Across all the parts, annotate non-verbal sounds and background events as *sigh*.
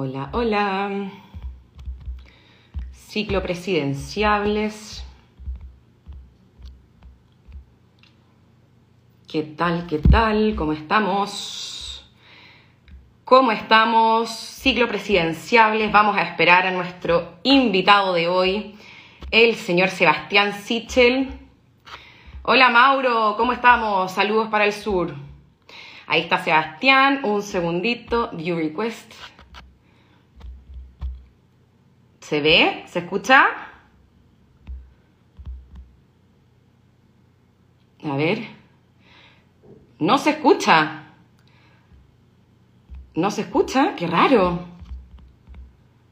Hola, hola. Ciclo presidenciables. ¿Qué tal? ¿Qué tal? ¿Cómo estamos? ¿Cómo estamos? Ciclo presidenciables. Vamos a esperar a nuestro invitado de hoy, el señor Sebastián Sichel. Hola Mauro, ¿cómo estamos? Saludos para el sur. Ahí está Sebastián. Un segundito. View request. ¿Se ve? ¿Se escucha? A ver. No se escucha. No se escucha. Qué raro.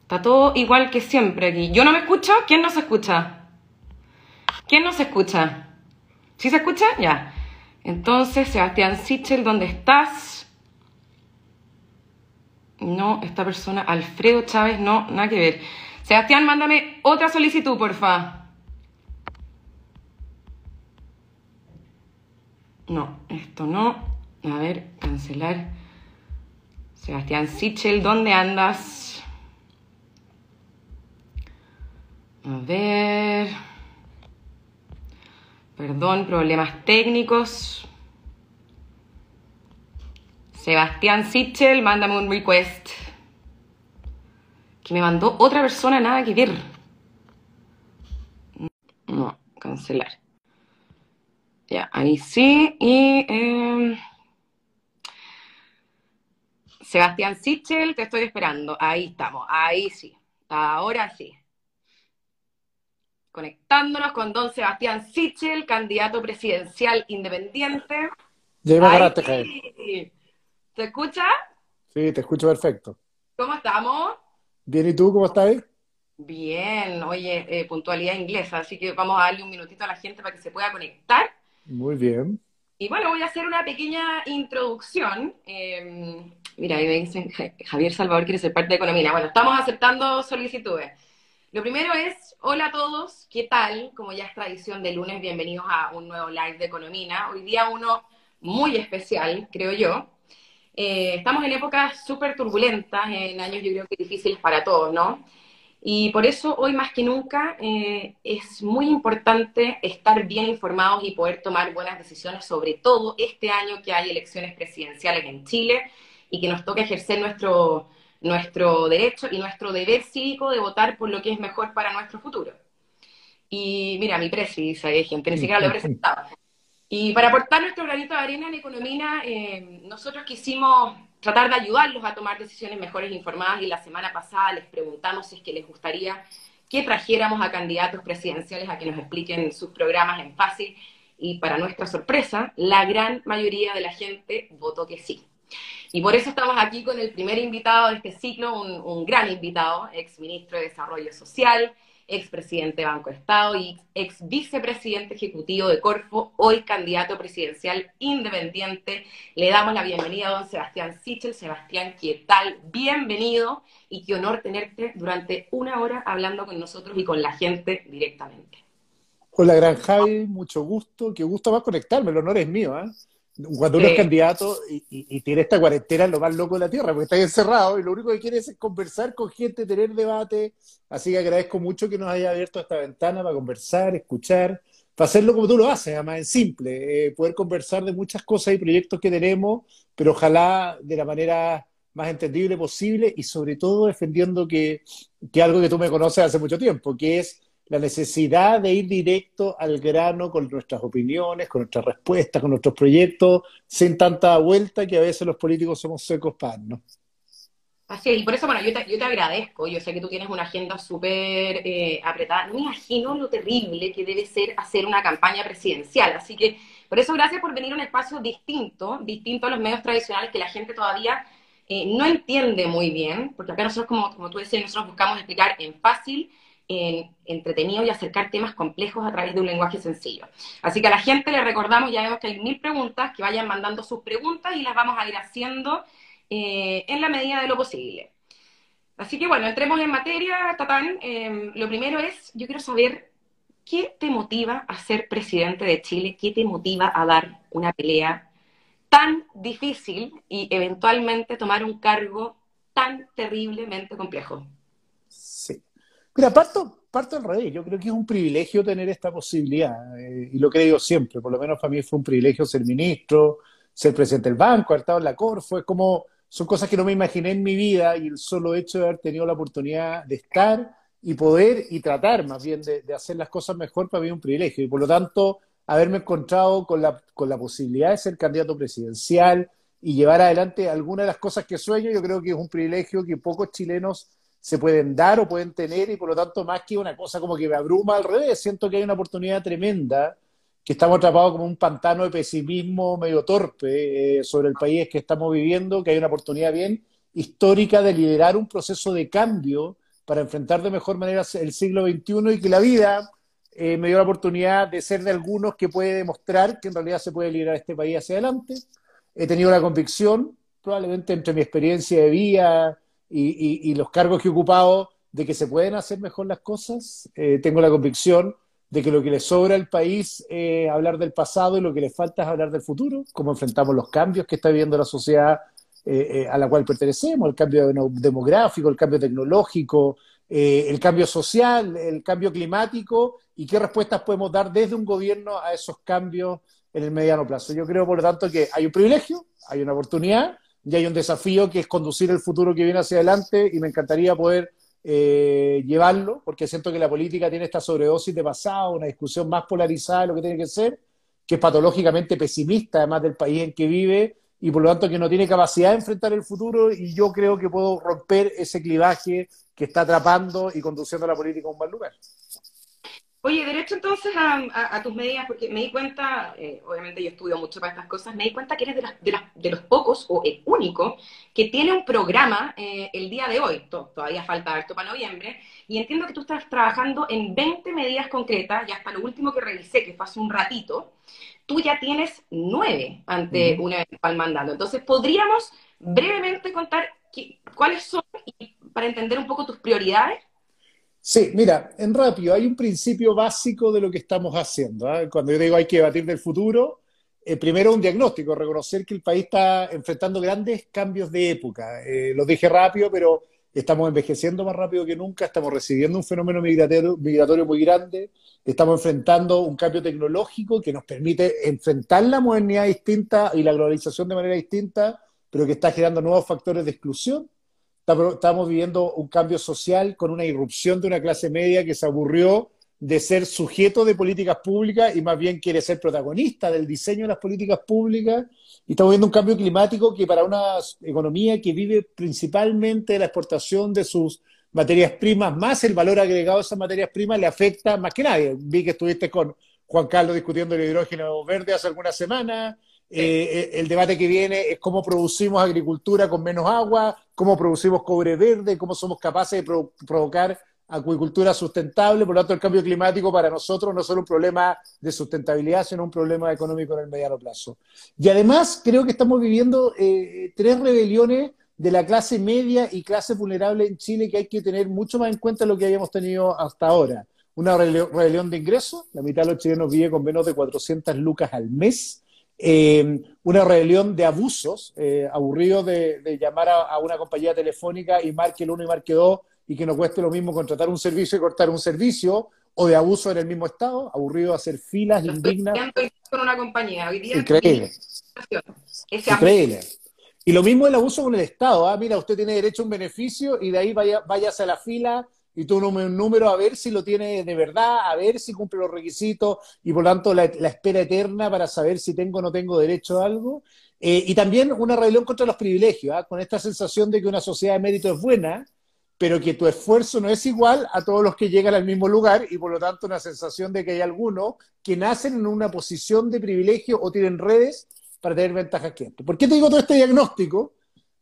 Está todo igual que siempre aquí. ¿Yo no me escucho? ¿Quién no se escucha? ¿Quién no se escucha? ¿Sí se escucha? Ya. Entonces, Sebastián Sichel, ¿dónde estás? No, esta persona, Alfredo Chávez, no, nada que ver. Sebastián, mándame otra solicitud, porfa. No, esto no. A ver, cancelar. Sebastián Sichel, ¿dónde andas? A ver. Perdón, problemas técnicos. Sebastián Sichel, mándame un request que me mandó otra persona, nada que ver. No, cancelar. Ya, ahí sí. Y em, Sebastián Sichel, te estoy esperando. Ahí estamos, ahí sí. Ahora sí. Conectándonos con don Sebastián Sichel, candidato presidencial independiente. Ya ¿Te escucha? Sí, te escucho perfecto. ¿Cómo estamos? Bien, ¿y tú cómo estás? Bien, oye, eh, puntualidad inglesa, así que vamos a darle un minutito a la gente para que se pueda conectar. Muy bien. Y bueno, voy a hacer una pequeña introducción. Em, mira, ahí me dicen, Javier Salvador quiere ser parte de Economía. Bueno, estamos aceptando solicitudes. Lo primero es, hola a todos, ¿qué tal? Como ya es tradición de lunes, bienvenidos a un nuevo live de Economía. Hoy día uno muy especial, creo yo. Eh, estamos en épocas súper turbulentas, en años yo creo que difíciles para todos, ¿no? Y por eso hoy más que nunca eh, es muy importante estar bien informados y poder tomar buenas decisiones, sobre todo este año que hay elecciones presidenciales en Chile y que nos toca ejercer nuestro, nuestro derecho y nuestro deber cívico de votar por lo que es mejor para nuestro futuro. Y mira, mi presi, gente, ni siquiera lo he *laughs* presentado. Y para aportar nuestro granito de arena en economía, eh, nosotros quisimos tratar de ayudarlos a tomar decisiones mejores informadas y la semana pasada les preguntamos si es que les gustaría que trajéramos a candidatos presidenciales a que nos expliquen sus programas en fácil y para nuestra sorpresa, la gran mayoría de la gente votó que sí. Y por eso estamos aquí con el primer invitado de este ciclo, un, un gran invitado, ex ministro de Desarrollo Social, expresidente de Banco Estado y ex vicepresidente ejecutivo de Corfo, hoy candidato presidencial independiente. Le damos la bienvenida a don Sebastián Sichel. Sebastián, ¿qué tal? Bienvenido y qué honor tenerte durante una hora hablando con nosotros y con la gente directamente. Hola, gran Javi, mucho gusto. Qué gusto más conectarme, el honor es mío. ¿eh? Cuando uno es candidato y, tiene esta cuarentena, lo más loco de la tierra, porque está encerrado y lo único que quiere es conversar con gente, tener debate. Así que agradezco mucho que nos haya abierto esta ventana para conversar, escuchar, para hacerlo como tú lo haces, además en simple, eh, poder conversar de muchas cosas y proyectos que tenemos, pero ojalá de la manera más entendible posible y sobre todo defendiendo que, que algo que tú me conoces hace mucho tiempo, que es la necesidad de ir directo al grano con nuestras opiniones, con nuestras respuestas, con nuestros proyectos, sin tanta vuelta que a veces los políticos somos secos pan, ¿no? Así es, y por eso, bueno, yo te, yo te agradezco, yo sé que tú tienes una agenda súper eh, apretada, no me imagino lo terrible que debe ser hacer una campaña presidencial, así que por eso gracias por venir a un espacio distinto, distinto a los medios tradicionales que la gente todavía eh, no entiende muy bien, porque acá nosotros, como, como tú decías, nosotros buscamos explicar en fácil entretenido y acercar temas complejos a través de un lenguaje sencillo. Así que a la gente le recordamos, ya vemos que hay mil preguntas, que vayan mandando sus preguntas y las vamos a ir haciendo eh, en la medida de lo posible. Así que bueno, entremos en materia, Tatán. Em, lo primero es, yo quiero saber qué te motiva a ser presidente de Chile, qué te motiva a dar una pelea tan difícil y eventualmente tomar un cargo tan terriblemente complejo. Mira, parto, parto al revés. Yo creo que es un privilegio tener esta posibilidad, eh, y lo creo siempre. Por lo menos para mí fue un privilegio ser ministro, ser presidente del banco, haber estado en la COR. Fue como, son cosas que no me imaginé en mi vida, y el solo hecho de haber tenido la oportunidad de estar y poder y tratar más bien de, de hacer las cosas mejor, para mí es un privilegio. Y por lo tanto, haberme encontrado con la, con la posibilidad de ser candidato presidencial y llevar adelante algunas de las cosas que sueño, yo creo que es un privilegio que pocos chilenos se pueden dar o pueden tener y por lo tanto más que una cosa como que me abruma al revés, siento que hay una oportunidad tremenda, que estamos atrapados como un pantano de pesimismo medio torpe eh, sobre el país que estamos viviendo, que hay una oportunidad bien histórica de liderar un proceso de cambio para enfrentar de mejor manera el siglo XXI y que la vida eh, me dio la oportunidad de ser de algunos que puede demostrar que en realidad se puede liderar este país hacia adelante. He tenido la convicción, probablemente entre mi experiencia de vida y, los cargos que he ocupado, de que se pueden hacer mejor las cosas. Eh, tengo la convicción de que lo que le sobra al país es hablar del pasado y lo que le falta es hablar del futuro, cómo enfrentamos los cambios que está viviendo la sociedad eh, a la cual pertenecemos, el cambio demográfico, el cambio tecnológico, eh, el cambio social, el cambio climático y qué respuestas podemos dar desde un gobierno a esos cambios en el mediano plazo. Yo creo, por lo tanto, que hay un privilegio, hay una oportunidad y hay un desafío que es conducir el futuro que viene hacia adelante y me encantaría poder eh, llevarlo, porque siento que la política tiene esta sobredosis de pasado, una discusión más polarizada de lo que tiene que ser, que es patológicamente pesimista, además del país en que vive, y por lo tanto que no tiene capacidad de enfrentar el futuro, y yo creo que puedo romper ese clivaje que está atrapando y conduciendo a la política a un mal lugar. Oye, derecho entonces a, tus medidas, porque me di cuenta, eh, obviamente yo estudio mucho para estas cosas, me di cuenta que eres de, de, los pocos o el único que tiene un programa eh, el día de hoy, todavía falta harto para noviembre, y entiendo que tú estás trabajando en 20 medidas concretas, y hasta lo último que revisé, que fue hace un ratito, tú ya tienes nueve ante un eventual mandato. Entonces, ¿podríamos brevemente contar cuáles son y para entender un poco tus prioridades? Sí, mira, en rápido, hay un principio básico de lo que estamos haciendo. ¿ah? Cuando yo digo hay que debatir del futuro, eh, primero un diagnóstico, reconocer que el país está enfrentando grandes cambios de época. Eh, lo dije rápido, pero estamos envejeciendo más rápido que nunca, estamos recibiendo un fenómeno migratorio, migratorio muy grande, estamos enfrentando un cambio tecnológico que nos permite enfrentar la modernidad distinta y la globalización de manera distinta, pero que está generando nuevos factores de exclusión estamos viviendo un cambio social con una irrupción de una clase media que se aburrió de ser sujeto de políticas públicas y más bien quiere ser protagonista del diseño de las políticas públicas. Y estamos viendo un cambio climático que para una economía que vive principalmente de la exportación de sus materias primas, más el valor agregado de esas materias primas, le afecta más que nadie. Vi que estuviste con Juan Carlos discutiendo el hidrógeno verde hace algunas semanas. Eh, eh, el debate que viene es cómo producimos agricultura con menos agua, cómo producimos cobre verde, cómo somos capaces de provocar acuicultura sustentable. Por lo tanto, el cambio climático para nosotros no es solo un problema de sustentabilidad, sino un problema económico en el mediano plazo. Y además, creo que estamos viviendo eh, tres rebeliones de la clase media y clase vulnerable en Chile que hay que tener mucho más en cuenta de lo que habíamos tenido hasta ahora. Una rebelión de ingresos, la mitad de los chilenos vive con menos de 400 lucas al mes eh, una rebelión de abusos, eh, aburrido de, llamar a, una compañía telefónica y marque el uno y marque dos y que nos cueste lo mismo contratar un servicio y cortar un servicio, o de abuso en el mismo estado, aburrido de hacer filas indignas. con una compañía. Increíble. Increíble. Y lo mismo el abuso con el Estado. ¿ah? Mira, usted tiene derecho a un beneficio y de ahí vaya, váyase a la fila y tú un número a ver si lo tiene de verdad, a ver si cumple los requisitos y por lo tanto la, espera eterna para saber si tengo o no tengo derecho a algo. Eh, y también una rebelión contra los privilegios, ¿ah? con esta sensación de que una sociedad de mérito es buena, pero que tu esfuerzo no es igual a todos los que llegan al mismo lugar y por lo tanto una sensación de que hay algunos que nacen en una posición de privilegio o tienen redes para tener ventajas que. ¿Por qué te digo todo este diagnóstico?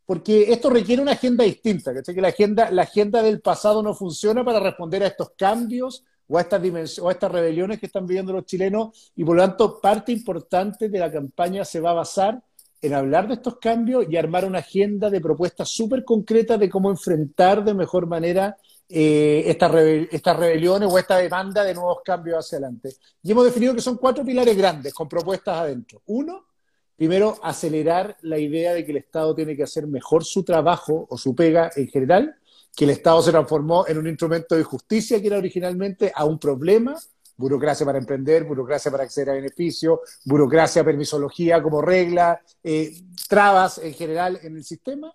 Porque esto requiere una agenda distinta, Que la agenda, la agenda del pasado no funciona para responder a estos cambios o a estas o a estas rebeliones que están viviendo los chilenos, y por lo tanto, parte importante de la campaña se va a basar en hablar de estos cambios y armar una agenda de propuestas súper concretas de cómo enfrentar de mejor manera eh, estas, estas rebeliones o esta demanda de nuevos cambios hacia adelante. Y hemos definido que son cuatro pilares grandes con propuestas adentro. Uno, Primero, acelerar la idea de que el Estado tiene que hacer mejor su trabajo o su pega en general, que el Estado se transformó en un instrumento de justicia que era originalmente a un problema, burocracia para emprender, burocracia para acceder a beneficios, burocracia, permisología como regla, eh, trabas en general en el sistema.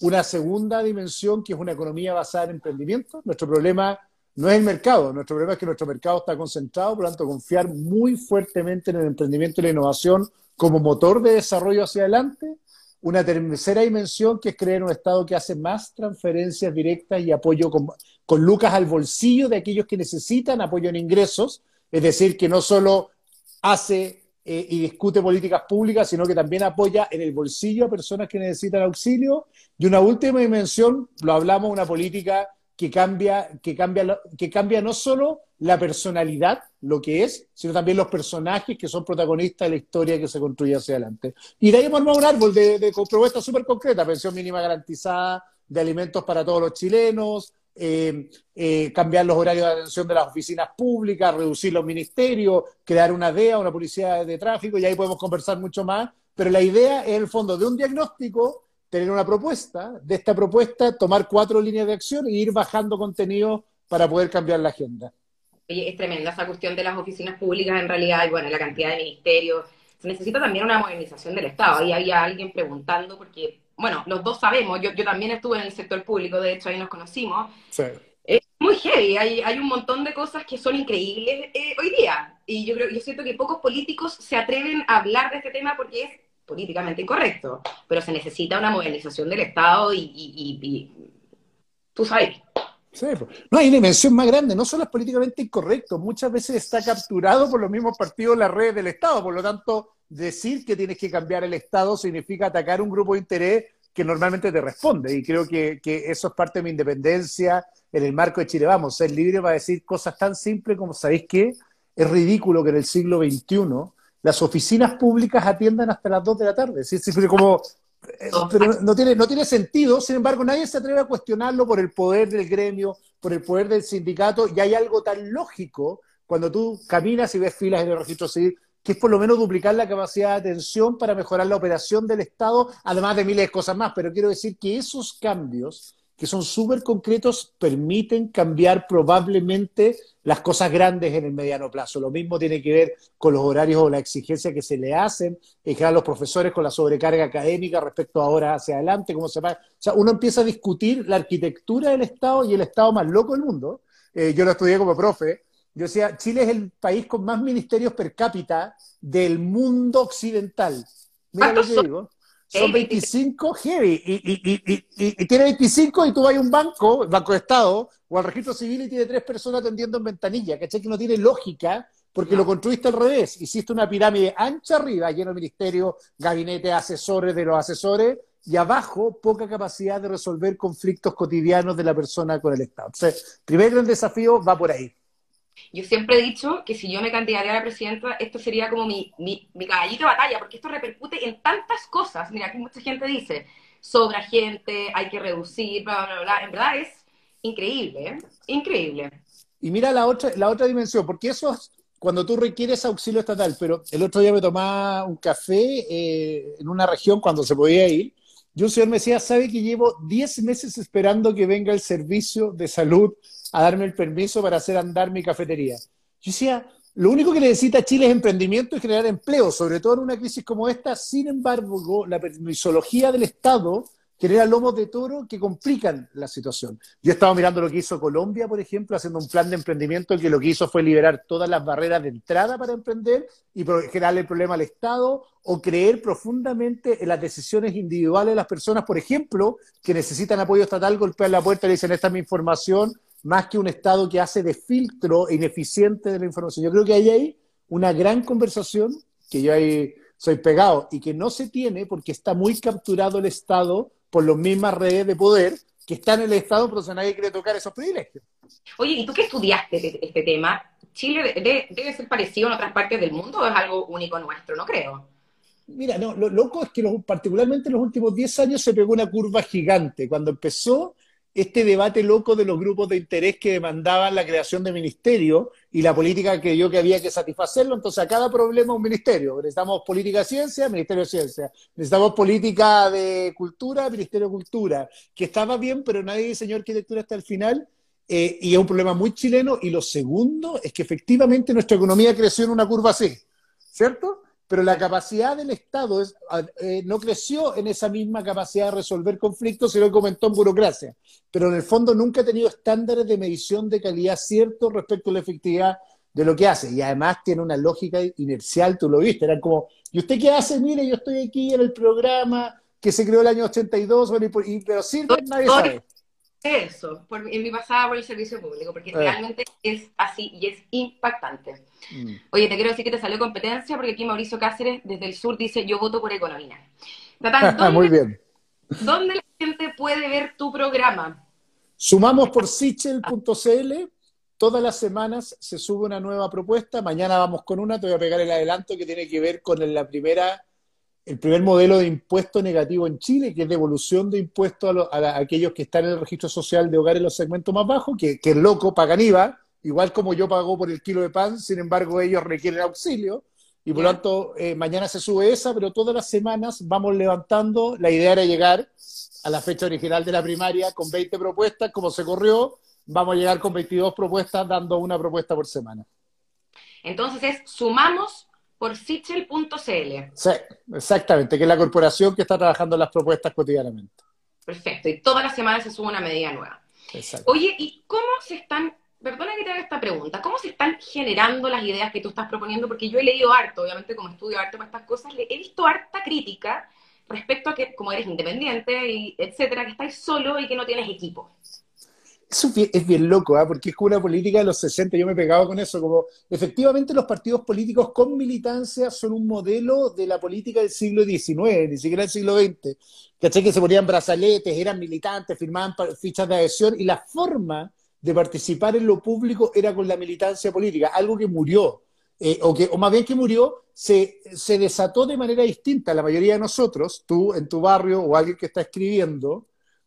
Una segunda dimensión que es una economía basada en emprendimiento. Nuestro problema no es el mercado, nuestro problema es que nuestro mercado está concentrado, por lo tanto, confiar muy fuertemente en el emprendimiento y la innovación como motor de desarrollo hacia adelante. Una tercera dimensión que es crear un Estado que hace más transferencias directas y apoyo con, lucas al bolsillo de aquellos que necesitan apoyo en ingresos, es decir, que no solo hace eh, y discute políticas públicas, sino que también apoya en el bolsillo a personas que necesitan auxilio. Y una última dimensión, lo hablamos, una política que cambia, que cambia, que cambia no solo la personalidad, lo que es, sino también los personajes que son protagonistas de la historia que se construye hacia adelante. Y de ahí hemos un árbol de, de propuestas súper concretas, pensión mínima garantizada, de alimentos para todos los chilenos, eh, eh, cambiar los horarios de atención de las oficinas públicas, reducir los ministerios, crear una DEA, una policía de tráfico, y ahí podemos conversar mucho más, pero la idea es el fondo de un diagnóstico tener una propuesta, de esta propuesta tomar cuatro líneas de acción e ir bajando contenido para poder cambiar la agenda. Oye, es tremenda esa cuestión de las oficinas públicas en realidad, y bueno, la cantidad de ministerios. Se necesita también una modernización del Estado. Ahí había alguien preguntando, porque, bueno, los dos sabemos, yo, yo también estuve en el sector público, de hecho ahí nos conocimos. Sí. Es muy heavy, hay, hay un montón de cosas que son increíbles eh, hoy día. Y yo creo, yo siento que pocos políticos se atreven a hablar de este tema porque es políticamente incorrecto, pero se necesita una modernización del Estado y, tú sabes. Sí, no hay dimensión más grande, no solo es políticamente incorrecto, muchas veces está capturado por los mismos partidos la red del Estado, por lo tanto, decir que tienes que cambiar el Estado significa atacar un grupo de interés que normalmente te responde, y creo que, eso es parte de mi independencia en el marco de Chile. Vamos, ser libre para decir cosas tan simples como, ¿sabéis qué? Es ridículo que en el siglo XXI las oficinas públicas atiendan hasta las 2 de la tarde. ¿sí? como, eh, pero no tiene, no tiene sentido, sin embargo, nadie se atreve a cuestionarlo por el poder del gremio, por el poder del sindicato, y hay algo tan lógico cuando tú caminas y ves filas en el registro civil, que es por lo menos duplicar la capacidad de atención para mejorar la operación del Estado, además de miles de cosas más. Pero quiero decir que esos cambios que son súper concretos, permiten cambiar probablemente las cosas grandes en el mediano plazo. Lo mismo tiene que ver con los horarios o la exigencia que se le hacen, en general los profesores con la sobrecarga académica respecto a ahora hacia adelante, cómo se va. O sea, uno empieza a discutir la arquitectura del Estado y el Estado más loco del mundo. Eh, yo lo estudié como profe. Yo decía, Chile es el país con más ministerios per cápita del mundo occidental. Mira lo que digo. Son 25 heavy. Y, y, y, tiene 25 y tú vas a un banco, banco de Estado, o al registro civil y tiene tres personas atendiendo en ventanilla. ¿Cachai? Que no tiene lógica porque lo construiste al revés. Hiciste una pirámide ancha arriba, lleno de ministerio, gabinete, asesores de los asesores, y abajo poca capacidad de resolver conflictos cotidianos de la persona con el Estado. Entonces, el primer gran desafío va por ahí. Yo siempre he dicho que si yo me candidateara a la presidenta, esto sería como mi, mi, mi, caballito de batalla, porque esto repercute en tantas cosas. Mira, aquí mucha gente dice, sobra gente, hay que reducir, bla, bla, bla. En verdad es increíble, ¿eh? Increíble. Y mira la otra, la otra dimensión, porque eso es cuando tú requieres auxilio estatal, pero el otro día me tomaba un café eh, en una región cuando se podía ir, y un señor me decía, ¿sabe que llevo 10 meses esperando que venga el servicio de salud a darme el permiso para hacer andar mi cafetería. Yo decía, lo único que necesita Chile es emprendimiento y generar empleo, sobre todo en una crisis como esta. Sin embargo, la permisología del Estado genera lomos de toro que complican la situación. Yo he estado mirando lo que hizo Colombia, por ejemplo, haciendo un plan de emprendimiento que lo que hizo fue liberar todas las barreras de entrada para emprender y generarle el problema al Estado o creer profundamente en las decisiones individuales de las personas, por ejemplo, que necesitan apoyo estatal, golpean la puerta y le dicen, esta es mi información, más que un Estado que hace de filtro ineficiente de la información. Yo creo que ahí hay una gran conversación, que yo ahí soy pegado, y que no se tiene porque está muy capturado el Estado por las mismas redes de poder que están en el Estado, pero si nadie quiere tocar esos privilegios. Oye, ¿y tú qué estudiaste este, tema? ¿Chile debe, ser parecido en otras partes del mundo o es algo único nuestro? No creo. Mira, no, lo loco es que particularmente en los últimos 10 años se pegó una curva gigante. Cuando empezó este debate loco de los grupos de interés que demandaban la creación de ministerio y la política creyó que había que satisfacerlo. Entonces, a cada problema un ministerio. Necesitamos política de ciencia, Ministerio de Ciencia. Necesitamos política de cultura, Ministerio de Cultura. Que estaba bien, pero nadie diseñó arquitectura hasta el final. Eh, y es un problema muy chileno. Y lo segundo es que efectivamente nuestra economía creció en una curva así, ¿cierto? Pero la capacidad del Estado eh, no creció en esa misma capacidad de resolver conflictos, sino que aumentó en burocracia. Pero en el fondo nunca ha tenido estándares de medición de calidad ciertos respecto a la efectividad de lo que hace. Y además tiene una lógica inercial, tú lo viste, eran como, ¿y usted qué hace? Mire, yo estoy aquí en el programa que se creó el año 82, y, pero sirve, nadie sabe eso, en mi pasada por el servicio público, porque eh. realmente es así y es impactante. Mm. Oye, te quiero decir que te salió competencia porque aquí Mauricio Cáceres desde el sur dice yo voto por economía. *laughs* Muy bien. ¿Dónde la gente puede ver tu programa? Sumamos por sichel.cl. Todas las semanas se sube una nueva propuesta. Mañana vamos con una. Te voy a pegar el adelanto que tiene que ver con la primera el primer modelo de impuesto negativo en Chile, que es devolución de impuestos a, aquellos que están en el registro social de hogar en los segmentos más bajos, que, que loco, pagan IVA, igual como yo pago por el kilo de pan, sin embargo ellos requieren auxilio, y por lo tanto eh, mañana se sube esa, pero todas las semanas vamos levantando, la idea era llegar a la fecha original de la primaria con 20 propuestas, como se corrió, vamos a llegar con 22 propuestas, dando una propuesta por semana. Entonces es, sumamos por Sichel.cl. Sí, exactamente, que es la corporación que está trabajando las propuestas cotidianamente. Perfecto, y todas las semanas se sube una medida nueva. Exacto. Oye, ¿y cómo se están, perdona que te haga esta pregunta, cómo se están generando las ideas que tú estás proponiendo? Porque yo he leído harto, obviamente como estudio harto para estas cosas, he visto harta crítica respecto a que como eres independiente, y etcétera, que estás solo y que no tienes equipo. Eso es bien, loco, ¿ah? porque es como una política de los 60, yo me pegaba con eso, como efectivamente los partidos políticos con militancia son un modelo de la política del siglo XIX, ni siquiera del siglo XX. ¿Cachai? Que se ponían brazaletes, eran militantes, firmaban fichas de adhesión y la forma de participar en lo público era con la militancia política, algo que murió, eh, o, que, o más bien que murió, se, se desató de manera distinta. La mayoría de nosotros, tú en tu barrio o alguien que está escribiendo,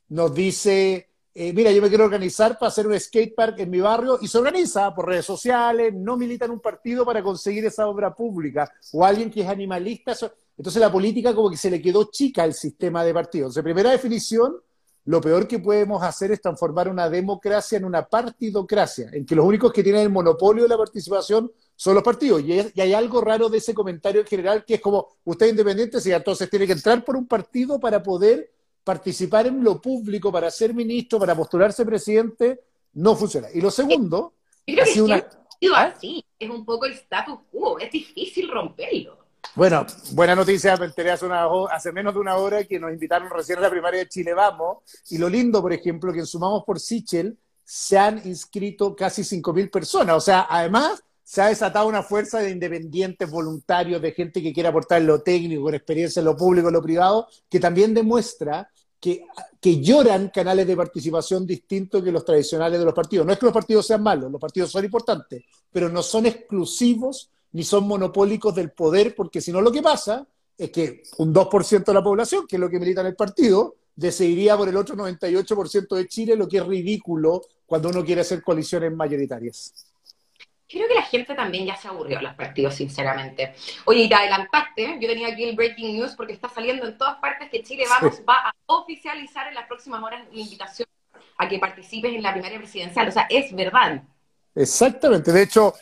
nos dice eh, mira, yo me quiero organizar para hacer un skatepark en mi barrio y se organiza por redes sociales, no milita en un partido para conseguir esa obra pública, o alguien que es animalista. Entonces la política como que se le quedó chica al sistema de partidos. Entonces, primera definición, lo peor que podemos hacer es transformar una democracia en una partidocracia, en que los únicos que tienen el monopolio de la participación son los partidos. Y, y hay algo raro de ese comentario en general que es como, usted es independiente, sí, entonces tiene que entrar por un partido para poder participar en lo público para ser ministro, para postularse presidente, no funciona. Y lo segundo, ha sido una... ¿Ah? así, es un poco el status quo, es difícil romperlo. Bueno, buena noticia, me enteré hace, hace menos de una hora que nos invitaron recién a la primaria de Chile Vamos, y lo lindo, por ejemplo, que en Sumamos por Sichel se han inscrito casi 5.000 personas, o sea, además se ha desatado una fuerza de independientes, voluntarios, de gente que quiere aportar en lo técnico, con experiencia en lo público, en lo privado, que también demuestra que, que, lloran canales de participación distintos que los tradicionales de los partidos. No es que los partidos sean malos, los partidos son importantes, pero no son exclusivos ni son monopólicos del poder, porque si no lo que pasa es que un 2% de la población, que es lo que milita en el partido, decidiría por el otro 98% de Chile, lo que es ridículo cuando uno quiere hacer coaliciones mayoritarias creo que la gente también ya se aburrió de los partidos, sinceramente. Oye, y te adelantaste, yo tenía aquí el breaking news porque está saliendo en todas partes que Chile Vamos va a oficializar en las próximas horas la invitación a que participes en la primaria presidencial. O sea, es verdad. Exactamente. De hecho,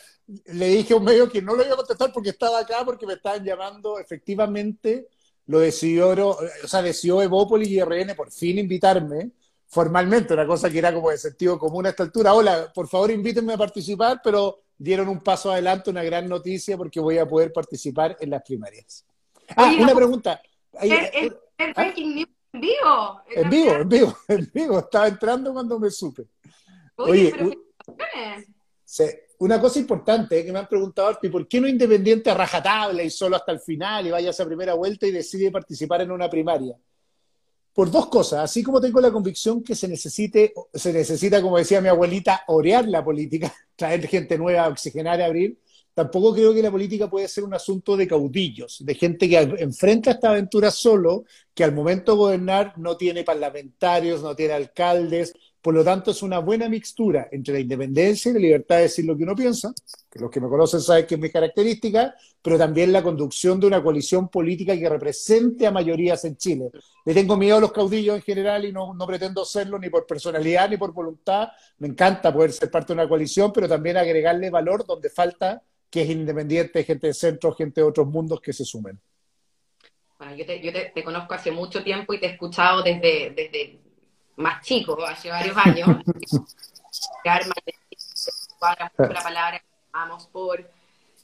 le dije a un medio que no lo iba a contestar porque estaba acá, porque me estaban llamando. Efectivamente, lo decidió, o sea, decidió Evópolis y RN por fin invitarme formalmente, una cosa que era como de sentido común a esta altura. Hola, por favor invítenme a participar, pero dieron un paso adelante, una gran noticia, porque voy a poder participar en las primarias. Ah, una pregunta. ¿El, el, breaking news en vivo? En vivo, en vivo, *laughs* en vivo. Estaba entrando cuando me supe. Oye, una cosa importante que me han preguntado, ¿por qué no independiente a rajatabla y solo hasta el final y vaya a esa primera vuelta y decide participar en una primaria? por dos cosas. Así como tengo la convicción que se necesite, se necesita, como decía mi abuelita, orear la política, *laughs* traer gente nueva, oxigenar, abrir, tampoco creo que la política puede ser un asunto de caudillos, de gente que enfrenta esta aventura solo, que al momento de gobernar no tiene parlamentarios, no tiene alcaldes, Por lo tanto, es una buena mixtura entre la independencia y la libertad de decir lo que uno piensa, que los que me conocen saben que es mi característica, pero también la conducción de una coalición política que represente a mayorías en Chile. Le tengo miedo a los caudillos en general y no, no pretendo serlo ni por personalidad ni por voluntad. Me encanta poder ser parte de una coalición, pero también agregarle valor donde falta que es independiente, gente de centro, gente de otros mundos que se sumen. Bueno, yo, te, yo te, conozco hace mucho tiempo y te he escuchado desde, desde más chico, hace varios años. *laughs* la palabra, vamos por.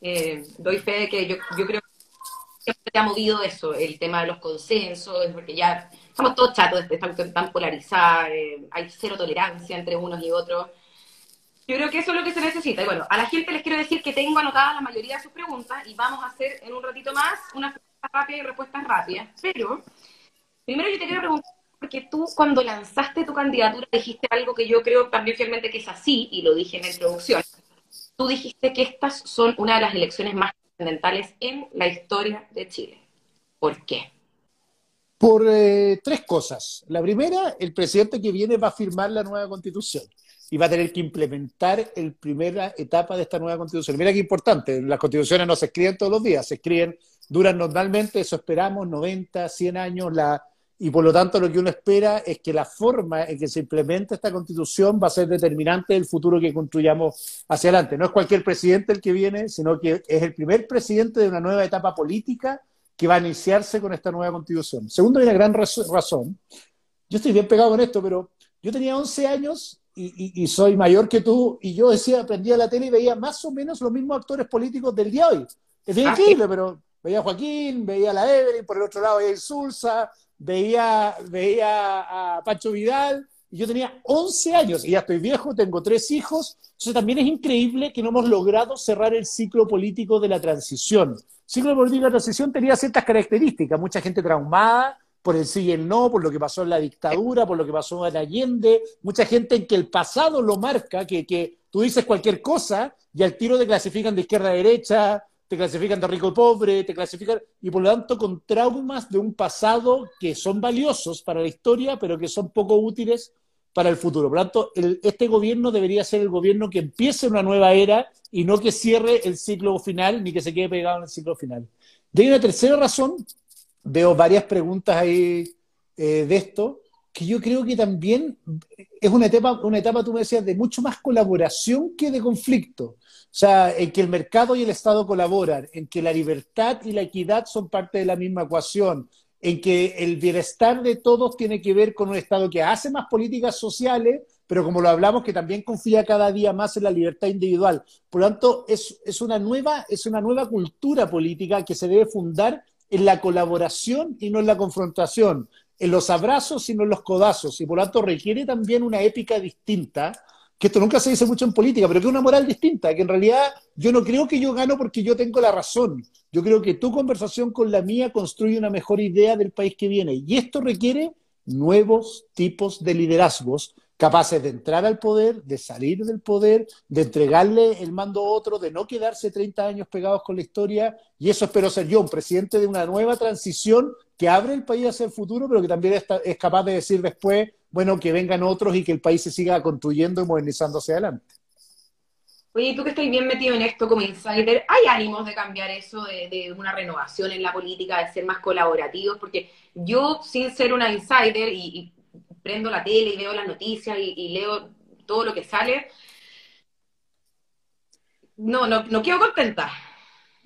Eh, doy fe de que yo, yo creo que siempre ha movido eso, el tema de los consensos, porque ya estamos todos chatos de tan polarizada, eh, hay cero tolerancia entre unos y otros. Yo creo que eso es lo que se necesita. Y bueno, a la gente les quiero decir que tengo anotadas la mayoría de sus preguntas y vamos a hacer en un ratito más unas preguntas rápidas y respuestas rápidas. Pero primero yo te quiero preguntar porque tú cuando lanzaste tu candidatura dijiste algo que yo creo también fielmente que es así, y lo dije en la introducción. Tú dijiste que estas son una de las elecciones más trascendentales en la historia de Chile. ¿Por qué? Por eh, tres cosas. La primera, el presidente que viene va a firmar la nueva constitución y va a tener que implementar la primera etapa de esta nueva constitución. Mira qué importante, las constituciones no se escriben todos los días, se escriben, duran normalmente, eso esperamos, 90, 100 años, la, y por lo tanto lo que uno espera es que la forma en que se implemente esta constitución va a ser determinante del futuro que construyamos hacia adelante. No es cualquier presidente el que viene, sino que es el primer presidente de una nueva etapa política que va a iniciarse con esta nueva constitución. Segundo, hay una gran razón. Yo estoy bien pegado con esto, pero yo tenía 11 años y, soy mayor que tú, y yo decía, aprendía la tele y veía más o menos los mismos actores políticos del día de hoy. Es ah, increíble, pero veía a Joaquín, veía a la Evelyn, por el otro lado veía a Insulza, veía, veía a Pancho Vidal, y yo tenía 11 años, y ya estoy viejo, tengo tres hijos, entonces también es increíble que no hemos logrado cerrar el ciclo político de la transición. El ciclo político de la transición tenía ciertas características, mucha gente traumada por el sí y el no, por lo que pasó en la dictadura, por lo que pasó en Allende, mucha gente en que el pasado lo marca, que, que tú dices cualquier cosa y al tiro te clasifican de izquierda a derecha, te clasifican de rico y pobre, te clasifican, y por lo tanto con traumas de un pasado que son valiosos para la historia, pero que son poco útiles para el futuro. Por lo tanto, este gobierno debería ser el gobierno que empiece una nueva era y no que cierre el ciclo final ni que se quede pegado en el ciclo final. De ahí una tercera razón, veo varias preguntas ahí eh, de esto, que yo creo que también es una etapa, una etapa, tú me decías, de mucho más colaboración que de conflicto. O sea, en que el mercado y el Estado colaboran, en que la libertad y la equidad son parte de la misma ecuación, en que el bienestar de todos tiene que ver con un Estado que hace más políticas sociales, pero como lo hablamos, que también confía cada día más en la libertad individual. Por lo tanto, es, una, nueva, es una nueva cultura política que se debe fundar en la colaboración y no en la confrontación, en los abrazos y no en los codazos, y por lo tanto requiere también una épica distinta que esto nunca se dice mucho en política, pero que es una moral distinta, que en realidad yo no creo que yo gano porque yo tengo la razón. Yo creo que tu conversación con la mía construye una mejor idea del país que viene. Y esto requiere nuevos tipos de liderazgos capaces de entrar al poder, de salir del poder, de entregarle el mando a otro, de no quedarse 30 años pegados con la historia. Y eso espero ser yo, un presidente de una nueva transición que abre el país hacia el futuro, pero que también es capaz de decir después, bueno, que vengan otros y que el país se siga construyendo y modernizando hacia adelante. Oye, tú que estás bien metido en esto como insider, ¿hay ánimos de cambiar eso, de, una renovación en la política, de ser más colaborativos? Porque yo, sin ser una insider, y, prendo la tele y veo las noticias y, leo todo lo que sale, no, no, no quedo contenta.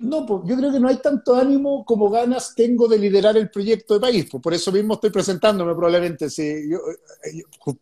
No, pues yo creo que no hay tanto ánimo como ganas tengo de liderar el proyecto de país. Pues por eso mismo estoy presentándome probablemente. Si yo, eh, yo, pues,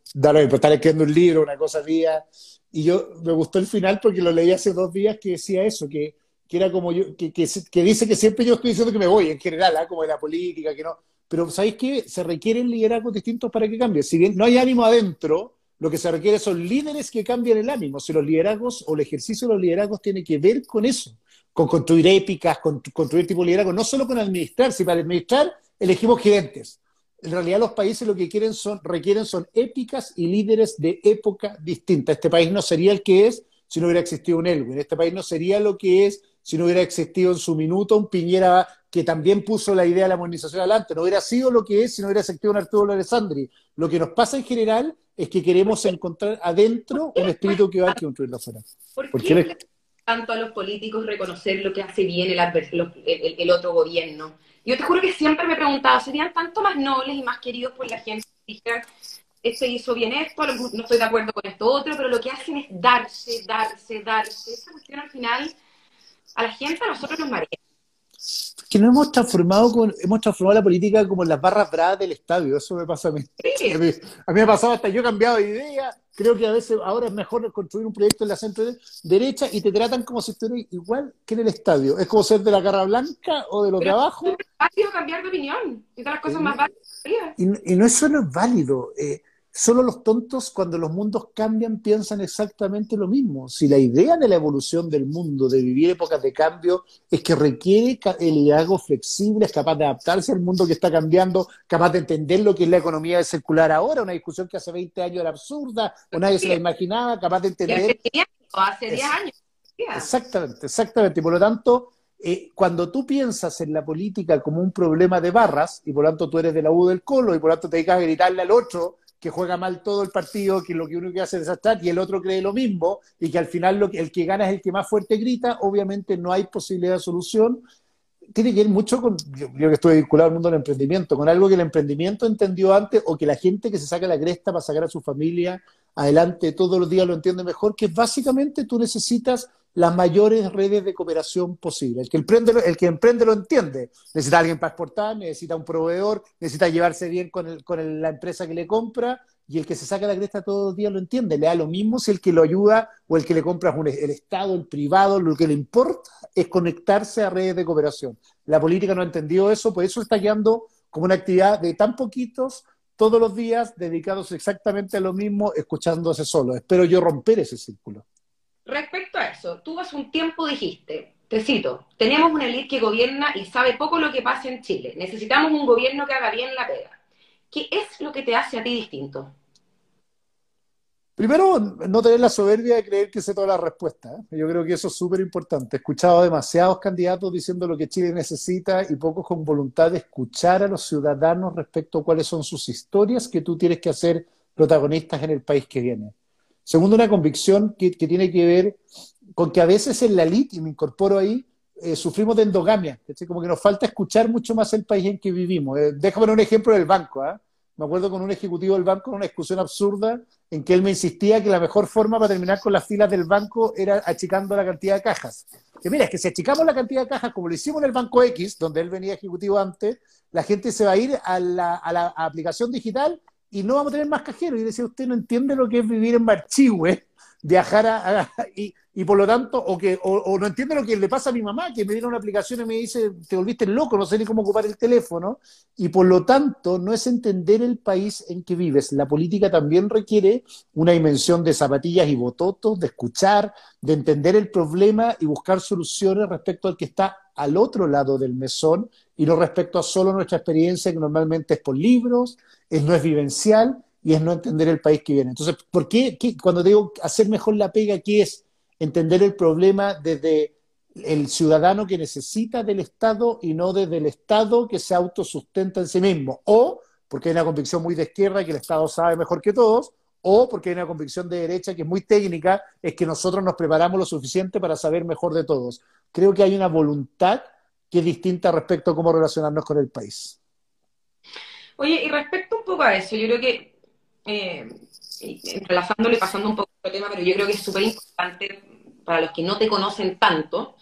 estar escribiendo un libro, una cosa vía. Y yo me gustó el final porque lo leí hace dos días que decía eso, que, era como yo, que, dice que siempre yo estoy diciendo que me voy en general, ¿ah? como de la política, que no. Pero ¿sabéis qué? Se requieren liderazgos distintos para que cambie. Si bien no hay ánimo adentro, lo que se requiere son líderes que cambien el ánimo. Si los liderazgos o el ejercicio de los liderazgos tiene que ver con eso con construir épicas, con construir tipo de liderazgo, no solo con administrar, si para administrar elegimos gerentes. En realidad los países lo que quieren son, requieren son épicas y líderes de época distinta. Este país no sería el que es si no hubiera existido un Elwin. Este país no sería lo que es si no hubiera existido en su minuto un Piñera que también puso la idea de la modernización adelante. No hubiera sido lo que es si no hubiera existido un Arturo Alessandri. Lo que nos pasa en general es que queremos encontrar adentro un espíritu que va a construirlo afuera. ¿Por, qué tanto a los políticos reconocer lo que hace bien el, el, otro gobierno? Yo te juro que siempre me he preguntado, ¿serían tanto más nobles y más queridos por la gente si dijeran, este hizo bien esto, no estoy de acuerdo con esto otro, pero lo que hacen es darse, darse, darse. Esa cuestión al final, a la gente, a nosotros nos marea que no hemos transformado con, hemos transformado la política como las barras bravas del estadio, eso me pasa a mí. A mí, me ha pasado hasta yo he cambiado de idea, creo que a veces ahora es mejor construir un proyecto en la centro derecha y te tratan como si estuvieras igual que en el estadio. Es como ser de la cara blanca o de lo de abajo. Es válido cambiar de opinión, y las cosas más válidas. Y, y, no es válido, eh, Solo los tontos, cuando los mundos cambian, piensan exactamente lo mismo. Si la idea de la evolución del mundo, de vivir épocas de cambio, es que requiere el liderazgo flexible, es capaz de adaptarse al mundo que está cambiando, capaz de entender lo que es la economía circular ahora, una discusión que hace 20 años era absurda, o nadie se la imaginaba, capaz de entender. Hace 10 años. Exactamente, exactamente. Y por lo tanto, eh, cuando tú piensas en la política como un problema de barras, y por lo tanto tú eres de la U del Colo, y por lo tanto te dedicas a gritarle al otro que juega mal todo el partido, que lo que uno que hace es desastrar y el otro cree lo mismo, y que al final lo que, el que gana es el que más fuerte grita, obviamente no hay posibilidad de solución. Tiene que ir mucho con, yo, yo que estoy vinculado al mundo del emprendimiento, con algo que el emprendimiento entendió antes o que la gente que se saca la cresta para sacar a su familia adelante todos los días lo entiende mejor, que básicamente tú necesitas las mayores redes de cooperación posibles. El que emprende, el que emprende lo entiende. Necesita alguien para exportar, necesita un proveedor, necesita llevarse bien con, el, con la empresa que le compra y el que se saca la cresta todos los días lo entiende. Le da lo mismo si el que lo ayuda o el que le compra es el Estado, el privado. Lo que le importa es conectarse a redes de cooperación. La política no ha entendido eso, por eso está quedando como una actividad de tan poquitos todos los días dedicados exactamente a lo mismo, escuchándose solo. Espero yo romper ese círculo. Respecto a eso, tú hace un tiempo dijiste, te cito, tenemos una élite que gobierna y sabe poco lo que pasa en Chile. Necesitamos un gobierno que haga bien la pega. ¿Qué es lo que te hace a ti distinto? Primero, no tener la soberbia de creer que sé todas las respuestas. ¿eh? Yo creo que eso es súper importante. He escuchado a demasiados candidatos diciendo lo que Chile necesita y pocos con voluntad de escuchar a los ciudadanos respecto a cuáles son sus historias que tú tienes que hacer protagonistas en el país que viene. Segundo, una convicción que, tiene que ver con que a veces en la LIT, y me incorporo ahí, eh, sufrimos de endogamia, como que nos falta escuchar mucho más el país en que vivimos. Eh, déjame un ejemplo del banco. ¿ah? Me acuerdo con un ejecutivo del banco en una discusión absurda en que él me insistía que la mejor forma para terminar con las filas del banco era achicando la cantidad de cajas. Que mira, es que si achicamos la cantidad de cajas como lo hicimos en el Banco X, donde él venía ejecutivo antes, la gente se va a ir a la, a la aplicación digital y no vamos a tener más cajeros. Y decía, usted no entiende lo que es vivir en Marchihue, viajar a, y, y, por lo tanto, o que o, no entiende lo que le pasa a mi mamá, que me dieron una aplicación y me dice, te volviste loco, no sé ni cómo ocupar el teléfono, y por lo tanto no es entender el país en que vives. La política también requiere una dimensión de zapatillas y bototos, de escuchar, de entender el problema y buscar soluciones respecto al que está al otro lado del mesón y no respecto a solo nuestra experiencia, que normalmente es por libros, es no es vivencial y es no entender el país que viene. Entonces, ¿por qué, cuando digo hacer mejor la pega, qué es entender el problema desde el ciudadano que necesita del Estado y no desde el Estado que se autosustenta en sí mismo? O porque hay una convicción muy de izquierda que el Estado sabe mejor que todos, o porque hay una convicción de derecha que es muy técnica, es que nosotros nos preparamos lo suficiente para saber mejor de todos. Creo que hay una voluntad que es distinta respecto a cómo relacionarnos con el país. Oye, y respecto un poco a eso, yo creo que, eh, entrelazándolo y pasando un poco el tema, pero yo creo que es súper importante para los que no te conocen tanto,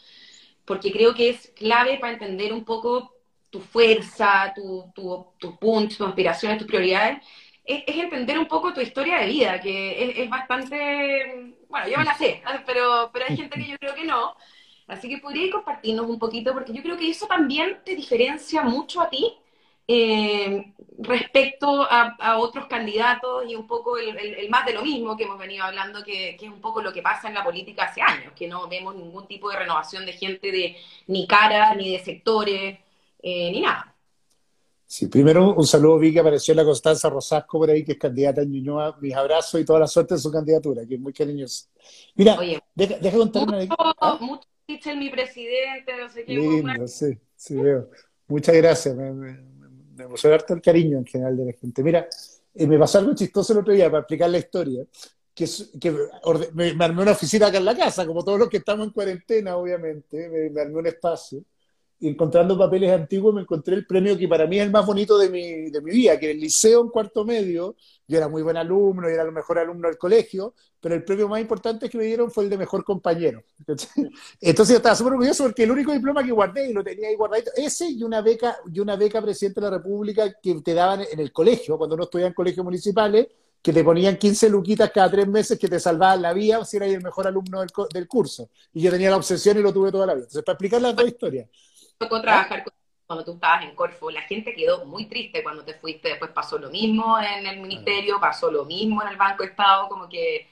porque creo que es clave para entender un poco tu fuerza, tu, tu, tu punch, tus aspiraciones, tus prioridades, es, entender un poco tu historia de vida, que es, bastante, bueno, yo me la sé, *laughs* pero, pero hay gente que yo creo que no. Así que podría compartirnos un poquito, porque yo creo que eso también te diferencia mucho a ti eh, respecto a, otros candidatos y un poco el, más de lo mismo que hemos venido hablando, que, es un poco lo que pasa en la política hace años, que no vemos ningún tipo de renovación de gente de ni cara, ni de sectores, eh, ni nada. Sí, primero un saludo, vi que apareció la Constanza Rosasco por ahí, que es candidata en Ñuñoa. Mis abrazos y toda la suerte en su candidatura, que es muy cariñosa. Mira, deja, contarme... Mucho, mucho mi presidente, no sé qué. Lindo, sí. sí veo. Muchas gracias. Me, me, me emociona harto el cariño en general de la gente. Mira, eh, me pasó algo chistoso el otro día para explicar la historia. Que, que me, me, armé una oficina acá en la casa, como todos los que estamos en cuarentena, obviamente. Me, me armé un espacio encontrando papeles antiguos me encontré el premio que para mí es el más bonito de mi, de mi vida, que en el liceo en cuarto medio, yo era muy buen alumno y era el mejor alumno del colegio, pero el premio más importante que me dieron fue el de mejor compañero. *laughs* Entonces yo estaba súper orgulloso porque el único diploma que guardé y lo tenía ahí guardadito, ese y una beca, y una beca presidente de la República que te daban en el colegio, cuando uno estudiaba en colegios municipales, que te ponían 15 luquitas cada tres meses que te salvaban la vida si eras el mejor alumno del, del curso. Y yo tenía la obsesión y lo tuve toda la vida. Entonces, para explicar las dos historias tocó trabajar cuando tú estabas en Corfo. La gente quedó muy triste cuando te fuiste. Después pasó lo mismo en el ministerio, pasó lo mismo en el Banco de Estado. Como que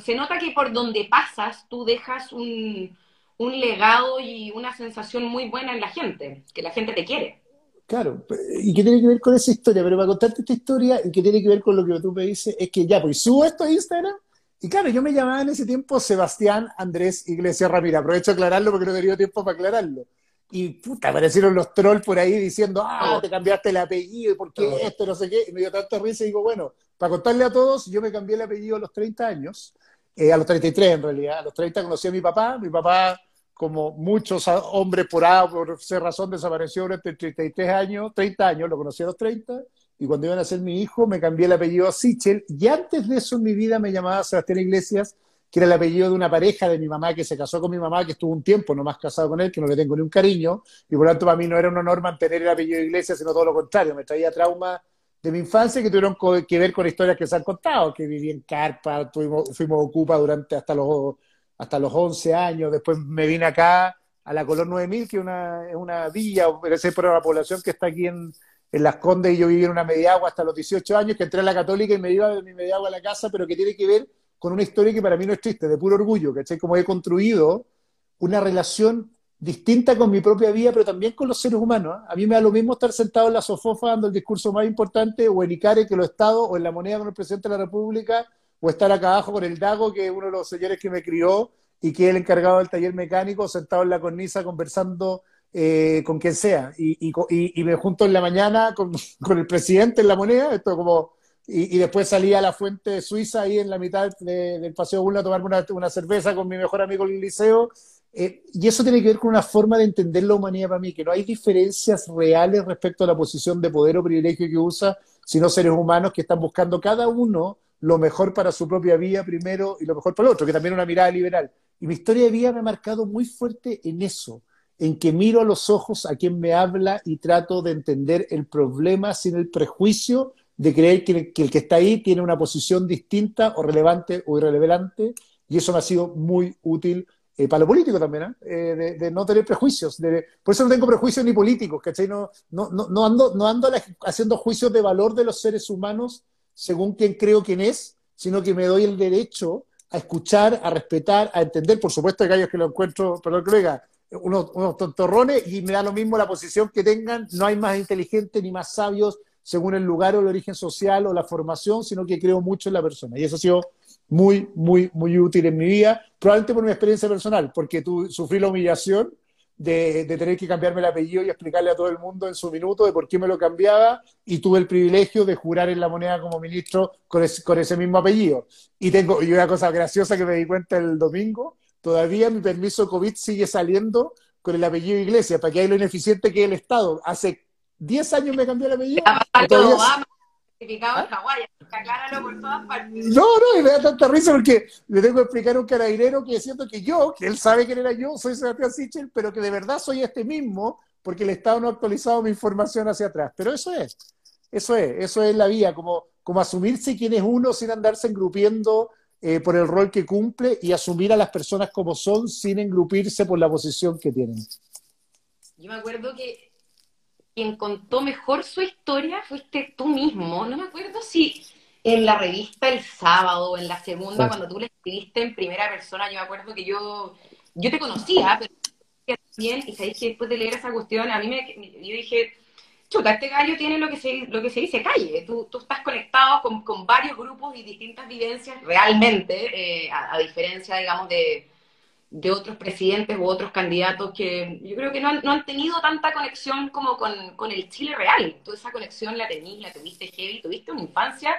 se nota que por donde pasas tú dejas un, un legado y una sensación muy buena en la gente, que la gente te quiere. Claro, y que tiene que ver con esa historia, pero para contarte esta historia y que tiene que ver con lo que tú me dices, es que ya, pues subo esto a Instagram, y claro, yo me llamaba en ese tiempo Sebastián Andrés Iglesias Ramírez, aprovecho a aclararlo porque no he tenido tiempo para aclararlo y puta, aparecieron los trolls por ahí diciendo, ah, te cambiaste el apellido, ¿y por qué esto? No sé qué. Y me dio tanta risa y digo, bueno, para contarle a todos, yo me cambié el apellido a los 30 años, eh, a los 33 en realidad. A los 30 conocí a mi papá, mi papá, como muchos hombres por A, por ser razón, desapareció durante 33 años, 30 años, lo conocí a los 30. Y cuando iban a ser mi hijo, me cambié el apellido a Sichel. Y antes de eso en mi vida me llamaba Sebastián Iglesias que era el apellido de una pareja de mi mamá que se casó con mi mamá, que estuvo un tiempo nomás casado con él, que no le tengo ni un cariño, y por lo tanto para mí no era un honor mantener el apellido de Iglesia, sino todo lo contrario, me traía traumas de mi infancia que tuvieron que ver con historias que se han contado, que viví en carpa, fuimos ocupa durante hasta los, hasta los 11 años, después me vine acá a la Color 9000, que es una, es una villa, ese por la población que está aquí en, en Las Condes, y yo viví en una mediagua hasta los 18 años, que entré a la católica y me iba de mi mediagua a la casa, pero que tiene que ver con una historia que para mí no es triste, de puro orgullo, ¿cachai? Como he construido una relación distinta con mi propia vida, pero también con los seres humanos. ¿eh? A mí me da lo mismo estar sentado en la sofofa dando el discurso más importante, o en Icare, que lo estado, o en la moneda con el presidente de la República, o estar acá abajo con el Dago, que es uno de los señores que me crió y que es el encargado del taller mecánico, sentado en la cornisa conversando eh, con quien sea. Y, y, me junto en la mañana con, *laughs* con el presidente en la moneda, esto como y, después salí a la fuente suiza ahí en la mitad del Paseo a tomarme una, cerveza con mi mejor amigo el liceo. Eh, y eso tiene que ver con una forma de entender la humanidad para mí, que no hay diferencias reales respecto a la posición de poder o privilegio que usa, sino seres humanos que están buscando cada uno lo mejor para su propia vida primero y lo mejor para el otro, que también es una mirada liberal. Y mi historia de vida me ha marcado muy fuerte en eso, en que miro a los ojos a quien me habla y trato de entender el problema sin el prejuicio de creer que, el que está ahí tiene una posición distinta o relevante o irrelevante, y eso me ha sido muy útil eh, para lo político también, ¿eh? Eh, de, no tener prejuicios. por eso no tengo prejuicios ni políticos, ¿cachai? No, no, no, ando, no ando haciendo juicios de valor de los seres humanos según quien creo quién es, sino que me doy el derecho a escuchar, a respetar, a entender. Por supuesto, que hay que lo encuentro, perdón, colega, unos, unos tontorrones y me da lo mismo la posición que tengan. No hay más inteligentes ni más sabios según el lugar o el origen social o la formación, sino que creo mucho en la persona. Y eso ha sido muy, muy, muy útil en mi vida, probablemente por mi experiencia personal, porque tú sufrí la humillación de, tener que cambiarme el apellido y explicarle a todo el mundo en su minuto de por qué me lo cambiaba, y tuve el privilegio de jurar en la moneda como ministro con, ese mismo apellido. Y tengo y una cosa graciosa que me di cuenta el domingo, todavía mi permiso COVID sigue saliendo con el apellido Iglesia, para que hay lo ineficiente que el Estado. Hace 10 años me cambió el apellido. Partes. No, no, y me da tanta risa porque le tengo que explicar a un carabinero que siento que yo, que él sabe quién era yo, soy Sebastián Sichel, pero que de verdad soy este mismo, porque el Estado no ha actualizado mi información hacia atrás. Pero eso es, eso es, eso es la vía, como, como asumirse quién es uno sin andarse engrupiendo eh, por el rol que cumple y asumir a las personas como son sin engrupirse por la posición que tienen. Yo me acuerdo que quien contó mejor su historia fuiste tú mismo. No me acuerdo si en la revista El Sábado, en la segunda, cuando tú le escribiste en primera persona, yo me acuerdo que yo, yo te conocía, pero bien, y sabéis que después de leer esa cuestión, a mí me, yo dije, chuta, este gallo tiene lo que se, lo que se dice calle. Tú, tú estás conectado con, con varios grupos y distintas vivencias realmente, eh, a, diferencia, digamos, de, de otros presidentes u otros candidatos que yo creo que no han, tenido tanta conexión como con, el Chile real. Toda esa conexión la tenías, la tuviste heavy, tuviste una infancia,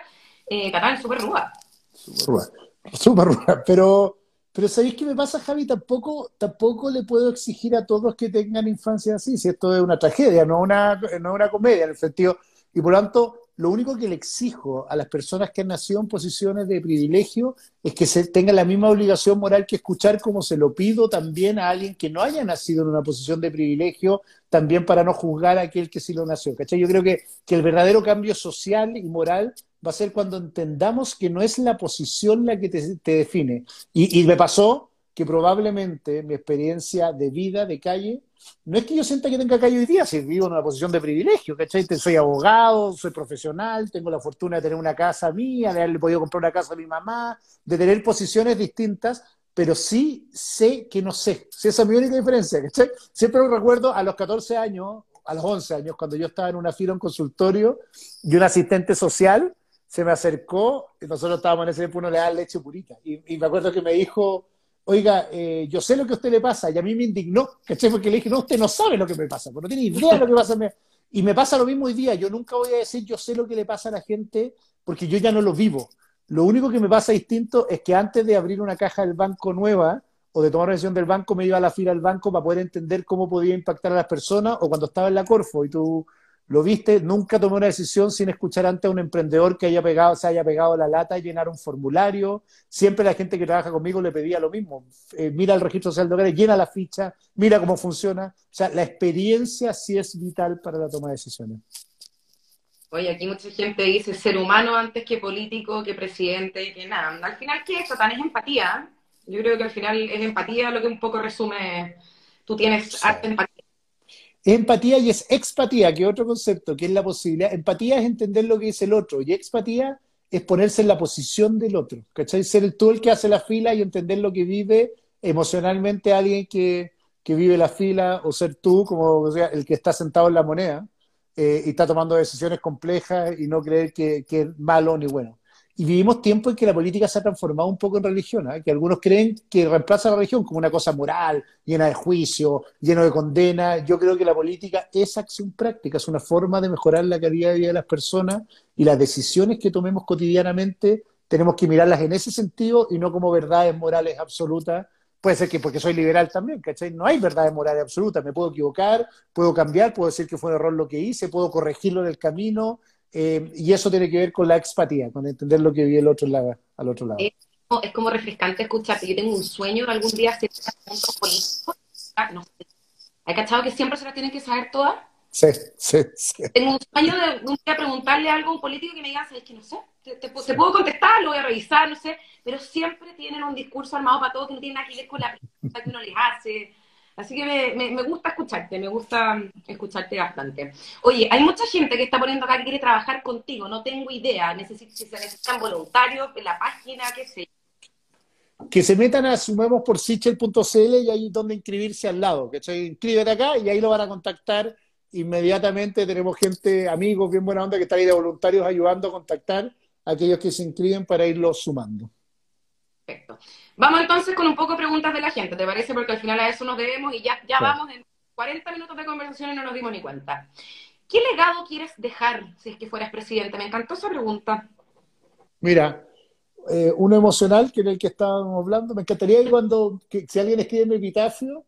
eh, Catán, súper ruda. Súper ruda, súper ruda, pero... Pero ¿sabéis qué me pasa, Javi? Tampoco, tampoco le puedo exigir a todos que tengan infancia así, si esto es una tragedia, no una, no una comedia, en el sentido, y por lo tanto, lo único que le exijo a las personas que han nacido en posiciones de privilegio es que se tengan la misma obligación moral que escuchar como se lo pido también a alguien que no haya nacido en una posición de privilegio, también para no juzgar a aquel que sí lo nació. ¿cachai? Yo creo que, que el verdadero cambio social y moral va a ser cuando entendamos que no es la posición la que te, define. Y, y me pasó que probablemente mi experiencia de vida, de calle, no es que yo sienta que tenga calle hoy día, si vivo en una posición de privilegio, ¿cachai? Soy abogado, soy profesional, tengo la fortuna de tener una casa mía, de haberle podido comprar una casa a mi mamá, de tener posiciones distintas, pero sí sé que no sé. esa es mi única diferencia, ¿cachai? Siempre recuerdo a los 14 años, a los 11 años, cuando yo estaba en una fila, un consultorio, y un asistente social se me acercó, y nosotros estábamos en ese tiempo, uno le da leche purita, y me acuerdo que me dijo oiga, eh, yo sé lo que a usted le pasa, y a mí me indignó, ¿cachai? Porque le dije, no, usted no sabe lo que me pasa, no tiene idea de lo que pasa. Y me pasa lo mismo hoy día, yo nunca voy a decir yo sé lo que le pasa a la gente, porque yo ya no lo vivo. Lo único que me pasa distinto es que antes de abrir una caja del banco nueva, o de tomar una decisión del banco, me iba a la fila del banco para poder entender cómo podía impactar a las personas, o cuando estaba en la Corfo y tú lo viste, nunca tomé una decisión sin escuchar antes a un emprendedor que haya pegado, se haya pegado la lata y llenar un formulario. Siempre la gente que trabaja conmigo le pedía lo mismo. Eh, mira el registro social de hogares, llena la ficha, mira cómo funciona. O sea, la experiencia sí es vital para la toma de decisiones. Oye, aquí mucha gente dice ser humano antes que político, que presidente, que nada. Al final, ¿qué es eso? Tan es empatía. Yo creo que al final es empatía lo que un poco resume. Tú tienes arte empatía empatía y es expatía, que es otro concepto, que es la posibilidad. Empatía es entender lo que dice el otro y expatía es ponerse en la posición del otro, ¿cachai? Ser el, tú el que hace la fila y entender lo que vive emocionalmente alguien que, vive la fila o ser tú como sea, el que está sentado en la moneda eh, y está tomando decisiones complejas y no creer que, que es malo ni bueno. Y vivimos tiempo en que la política se ha transformado un poco en religión, ¿eh? que algunos creen que reemplaza la religión como una cosa moral, llena de juicio, lleno de condena. Yo creo que la política es acción práctica, es una forma de mejorar la calidad de vida de las personas y las decisiones que tomemos cotidianamente tenemos que mirarlas en ese sentido y no como verdades morales absolutas. Puede ser que porque soy liberal también, ¿cachai? No hay verdades morales absolutas, me puedo equivocar, puedo cambiar, puedo decir que fue un error lo que hice, puedo corregirlo en el camino, eh, y eso tiene que ver con la expatía, con entender lo que vive el otro lado, al otro lado. Es, como refrescante escucharte. Yo tengo un sueño algún día hacer puntos políticos. Ah, no. ¿Hay cachado que siempre se las tienen que saber todas? Sí, sí, sí. Tengo un sueño de un día preguntarle algo a un político que me diga, es que no sé, te, puedo contestar, lo voy a revisar, no sé, pero siempre tienen un discurso armado para todo que no tiene nada que ver con la pregunta que uno les hace Así que me, gusta escucharte, me gusta escucharte bastante. Oye, hay mucha gente que está poniendo acá que quiere trabajar contigo, no tengo idea, necesito, si se necesitan voluntarios en la página, qué sé que se metan a sumemos por sichel.cl y ahí donde inscribirse al lado, que se inscriben acá y ahí lo van a contactar inmediatamente. Tenemos gente, amigos, bien buena onda que está ahí de voluntarios ayudando a contactar a aquellos que se inscriben para irlos sumando. Perfecto. Vamos entonces con un poco de preguntas de la gente, ¿te parece? Porque al final a eso nos debemos y ya, ya vamos en 40 minutos de conversación y no nos dimos ni cuenta. ¿Qué legado quieres dejar si es que fueras presidente? Me encantó esa pregunta. Mira, eh, uno emocional, que era el que estábamos hablando. Me encantaría que cuando, que, si alguien escribe mi epitafio,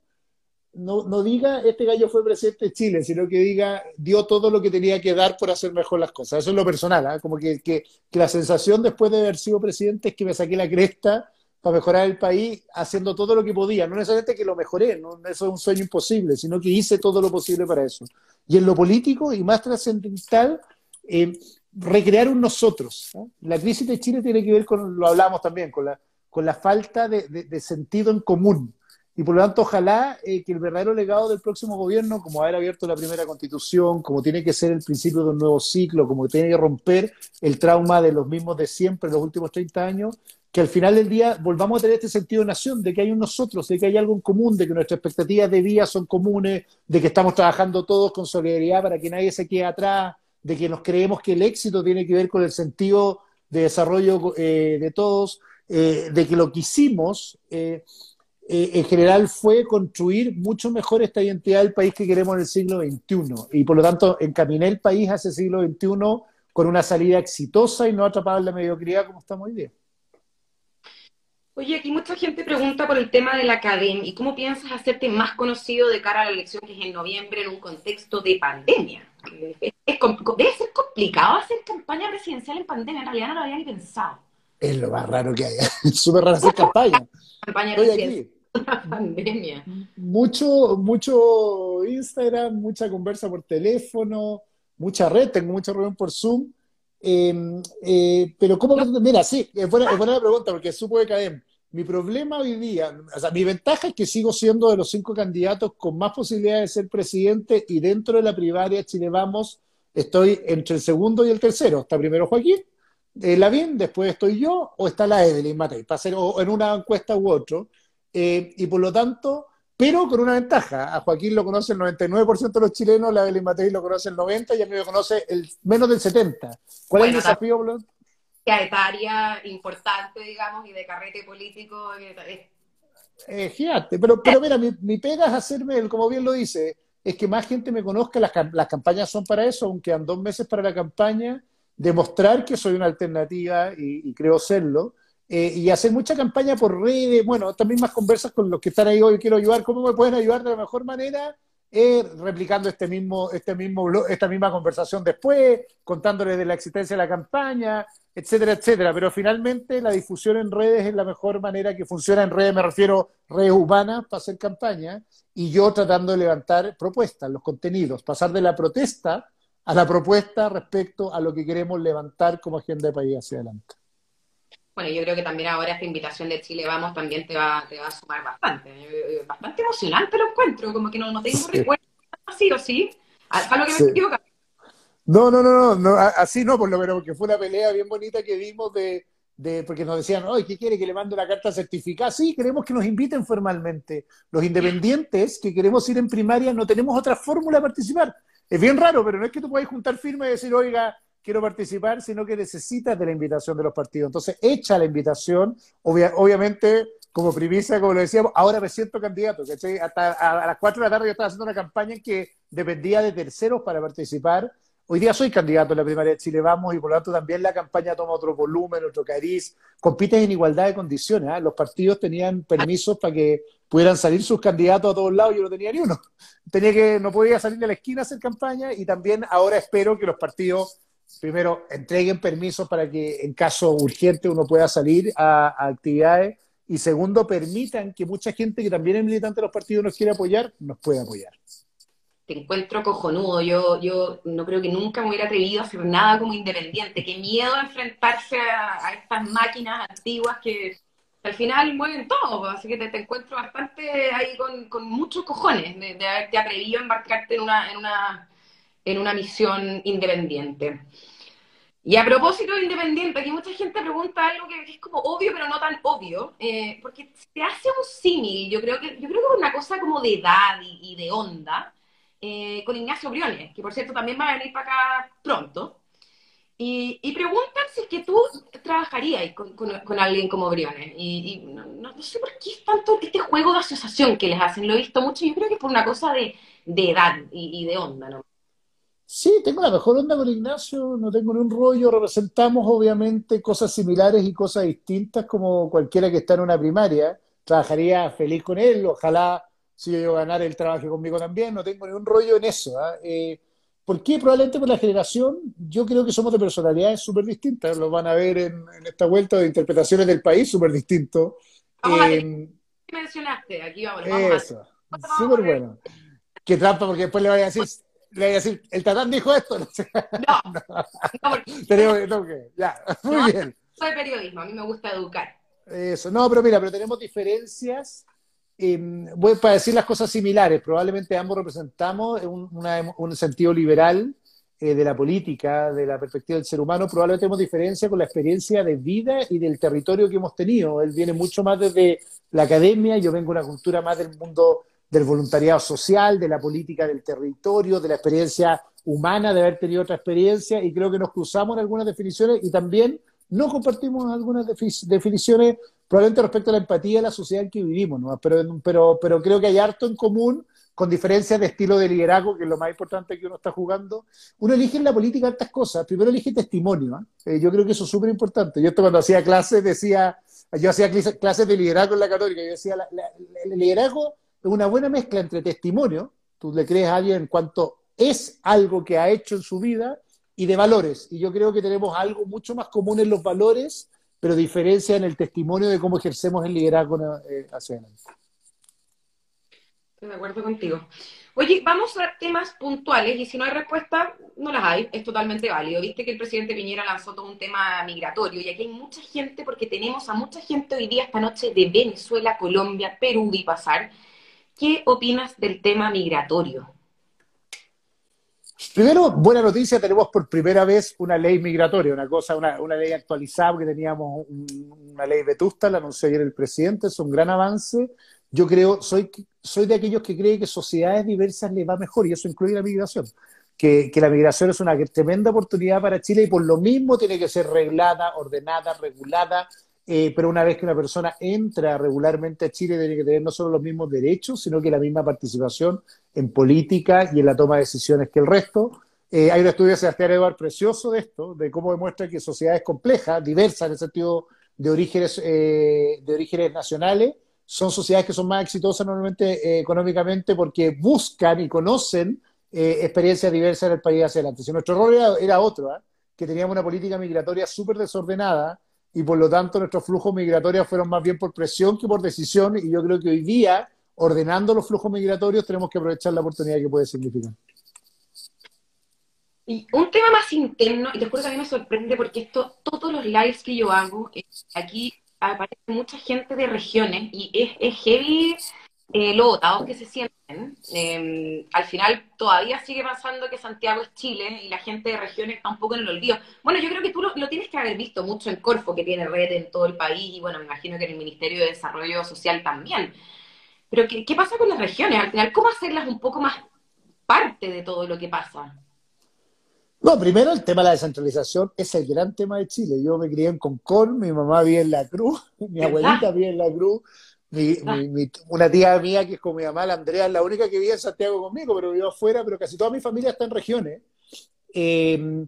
no, diga este gallo fue presidente de Chile, sino que diga dio todo lo que tenía que dar por hacer mejor las cosas. Eso es lo personal, ¿ah? como que, la sensación después de haber sido presidente es que me saqué la cresta para mejorar el país haciendo todo lo que podía. No necesariamente que lo mejoré, no, eso es un sueño imposible, sino que hice todo lo posible para eso. Y en lo político y más trascendental, eh, recrear un nosotros. La crisis de Chile tiene que ver con, lo hablamos también, con la, falta de, sentido en común. Y por lo tanto, ojalá eh, que el verdadero legado del próximo gobierno, como haber abierto la primera constitución, como tiene que ser el principio de un nuevo ciclo, como tiene que romper el trauma de los mismos de siempre los últimos 30 años, que al final del día volvamos a tener este sentido de nación, de que hay un nosotros, de que hay algo en común, de que nuestras expectativas de vida son comunes, de que estamos trabajando todos con solidaridad para que nadie se quede atrás, de que nos creemos que el éxito tiene que ver con el sentido de desarrollo eh, de todos, eh, de que lo que hicimos eh, en general fue construir mucho mejor esta identidad del país que queremos en el siglo XXI. Y por lo tanto, encaminé el país hacia el siglo XXI con una salida exitosa y no atrapada en la mediocridad como estamos hoy día. Oye, aquí mucha gente pregunta por el tema de la academia y cómo piensas hacerte más conocido de cara a la elección que es en noviembre en un contexto de pandemia. Es, debe ser complicado hacer campaña presidencial en pandemia, en realidad no lo había ni pensado. Es lo más raro que hay, *laughs* es súper raro hacer campaña. campaña *laughs* pandemia. Mucho, mucho Instagram, mucha conversa por teléfono, mucha red, tengo mucha reunión por Zoom Em, eh, pero ¿cómo? Mira, sí, es buena, es buena la pregunta porque supo de caer. Mi problema hoy día, o sea, mi ventaja es que sigo siendo de los cinco candidatos con más posibilidades de ser presidente y dentro de la primaria Chile Vamos estoy entre el segundo y el tercero. Está primero Joaquín, eh, Lavín, después estoy yo o está la Evelyn Matei, para hacer o en una encuesta u otro. Eh, y por lo tanto, pero con una ventaja. A Joaquín lo conoce el 99% de los chilenos, la Evelyn Matei lo conoce el 90% y a mí me conoce el menos del 70%. ¿Cuál es el desafío, Blond? etaria importante, digamos, y de carrete político. Eh, gigante. Pero, pero mira, mi, mi, pega es hacerme, como bien lo dice, es que más gente me conozca. Las, las campañas son para eso, aunque han dos meses para la campaña, demostrar que soy una alternativa y, y creo serlo eh, y hacer mucha campaña por redes, bueno, estas mismas conversas con los que están ahí hoy, quiero ayudar, ¿cómo me pueden ayudar de la mejor manera? Eh, replicando este mismo, este mismo, esta misma conversación después, contándoles de la existencia de la campaña, etcétera, etcétera. Pero finalmente la difusión en redes es la mejor manera que funciona en redes, me refiero redes humanas para hacer campaña, y yo tratando de levantar propuestas, los contenidos, pasar de la protesta a la propuesta respecto a lo que queremos levantar como agenda de país hacia adelante. Bueno, yo creo que también ahora esta invitación de Chile Vamos también te va, te va a sumar bastante. Eh, bastante emocionante lo encuentro, como que no, no tengo sí. recuerdo así o sí. A, lo que me equivoco. No, no, no, no, así no, por lo menos, porque fue una pelea bien bonita que vimos de, de porque nos decían, oye, ¿qué quiere que le mande una carta certificada? Sí, queremos que nos inviten formalmente. Los independientes que queremos ir en primaria no tenemos otra fórmula de participar. Es bien raro, pero no es que tú puedas juntar firma y decir, oiga, quiero participar, sino que necesitas de la invitación de los partidos. Entonces, echa la invitación, obviamente, como primicia, como lo decíamos, ahora me siento candidato, ¿cachai? Hasta a, las 4 de la tarde yo estaba haciendo una campaña en que dependía de terceros para participar. Hoy día soy candidato en la primaria de Chile Vamos y por lo tanto también la campaña toma otro volumen, otro cariz. Compites en igualdad de condiciones. ¿eh? Los partidos tenían permisos para que pudieran salir sus candidatos a todos lados, yo no tenía ni uno. Tenía que, no podía salir de la esquina a hacer campaña y también ahora espero que los partidos primero, entreguen permisos para que en caso urgente uno pueda salir a, actividades y segundo, permitan que mucha gente que también es militante de los partidos nos quiere apoyar, nos pueda apoyar. Te encuentro cojonudo. Yo, yo no creo que nunca me hubiera atrevido a hacer nada como independiente. Qué miedo enfrentarse a, estas máquinas antiguas que al final mueven todo. Así que te, encuentro bastante ahí con, muchos cojones de, de haberte atrevido a embarcarte en una, en una en una misión independiente. Y a propósito de independiente, aquí mucha gente pregunta algo que, es como obvio, pero no tan obvio, eh, porque se hace un símil, yo creo que yo creo que una cosa como de edad y, de onda, eh, con Ignacio Briones, que por cierto también va a venir para acá pronto, y, y preguntan si es que tú trabajarías con, con, alguien como Briones. Y, no, sé por qué es tanto este juego de asociación que les hacen, lo he visto mucho, yo creo que es por una cosa de, de edad y, y de onda, ¿no? Sí, tengo la mejor onda con Ignacio, no tengo ni un rollo, representamos obviamente cosas similares y cosas distintas como cualquiera que está en una primaria. Trabajaría feliz con él, ojalá si yo ganar el trabajo conmigo también, no tengo ni un rollo en eso. ¿ah? Eh, ¿Por qué? Probablemente por la generación, yo creo que somos de personalidades súper distintas, lo van a ver en, esta vuelta de interpretaciones del país súper distintos. Eh, mencionaste? Aquí vamos, vamos Eso, súper bueno. Qué trampa, porque después le vaya a decir, le voy a decir, el tatán dijo esto. No, *laughs* no, no, pero, no ya, muy bien. Soy periodismo, a mí me gusta educar. Eso, no, pero mira, pero tenemos diferencias. voy para decir las cosas similares, probablemente ambos representamos un, un sentido liberal eh, de la política, de la perspectiva del ser humano, probablemente tenemos diferencia con la experiencia de vida y del territorio que hemos tenido. Él viene mucho más desde la academia, yo vengo de una cultura más del mundo del voluntariado social, de la política del territorio, de la experiencia humana, de haber tenido otra experiencia, y creo que nos cruzamos en algunas definiciones y también no compartimos algunas definiciones probablemente respecto a la empatía de la sociedad en que vivimos, ¿no? pero, pero, pero creo que hay harto en común con diferencias de estilo de liderazgo, que es lo más importante que uno está jugando. Uno elige en la política altas cosas. Primero elige testimonio. ¿eh? yo creo que eso es súper importante. Yo esto cuando hacía clases decía, yo hacía clases de liderazgo en la católica, yo decía, el liderazgo una buena mezcla entre testimonio, tú le crees a alguien en cuanto es algo que ha hecho en su vida, y de valores. Y yo creo que tenemos algo mucho más común en los valores, pero diferencia en el testimonio de cómo ejercemos el liderazgo eh, hacia adelante de acuerdo contigo. Oye, vamos a temas puntuales y si no hay respuesta, no las hay, es totalmente válido. Viste que el presidente Piñera lanzó todo un tema migratorio y aquí hay mucha gente, porque tenemos a mucha gente hoy día esta noche de Venezuela, Colombia, Perú y pasar. ¿Qué opinas del tema migratorio? Primero, buena noticia, tenemos por primera vez una ley migratoria, una cosa, una, ley actualizada, que teníamos una ley vetusta, la anunció ayer el presidente, es un gran avance yo creo, soy, soy de aquellos que creen que sociedades diversas le va mejor y eso incluye la migración. Que, la migración es una tremenda oportunidad para Chile y por lo mismo tiene que ser reglada, ordenada, regulada, eh, pero una vez que una persona entra regularmente a Chile tiene que tener no solo los mismos derechos, sino que la misma participación en política y en la toma de decisiones que el resto. Eh, hay un estudio de Sebastián Eduard precioso de esto, de cómo demuestra que sociedades complejas, diversas en el sentido de orígenes, eh, de orígenes nacionales, son sociedades que son más exitosas normalmente económicamente porque buscan y conocen experiencias diversas en el país hacia adelante. Si nuestro error era, otro, ¿ah? que teníamos una política migratoria súper desordenada y por lo tanto nuestros flujos migratorios fueron más bien por presión que por decisión y yo creo que hoy día, ordenando los flujos migratorios, tenemos que aprovechar la oportunidad que puede significar. Y un tema más interno, y te juro que a mí me sorprende porque esto, todos los lives que yo hago, eh, aquí aparece mucha gente de regiones y es, es heavy eh, lo votados que se sienten. Em, al final todavía sigue pasando que Santiago es Chile y la gente de regiones está un poco en el olvido. Bueno, yo creo que tú lo, tienes que haber visto mucho en Corfo, que tiene red en todo el país, y bueno, me imagino que en el Ministerio de Desarrollo Social también. Pero ¿qué, qué pasa con las regiones? Al final, ¿cómo hacerlas un poco más parte de todo lo que pasa? No, primero el tema de la descentralización es el gran tema de Chile. Yo me crié en Concord, mi mamá vive en La Cruz, *laughs* mi abuelita vive en La Cruz, ah. una tía mía que es como mi mamá, la Andrea, es la única que vive en Santiago conmigo, pero vivo afuera, pero casi toda mi familia está en regiones. Em,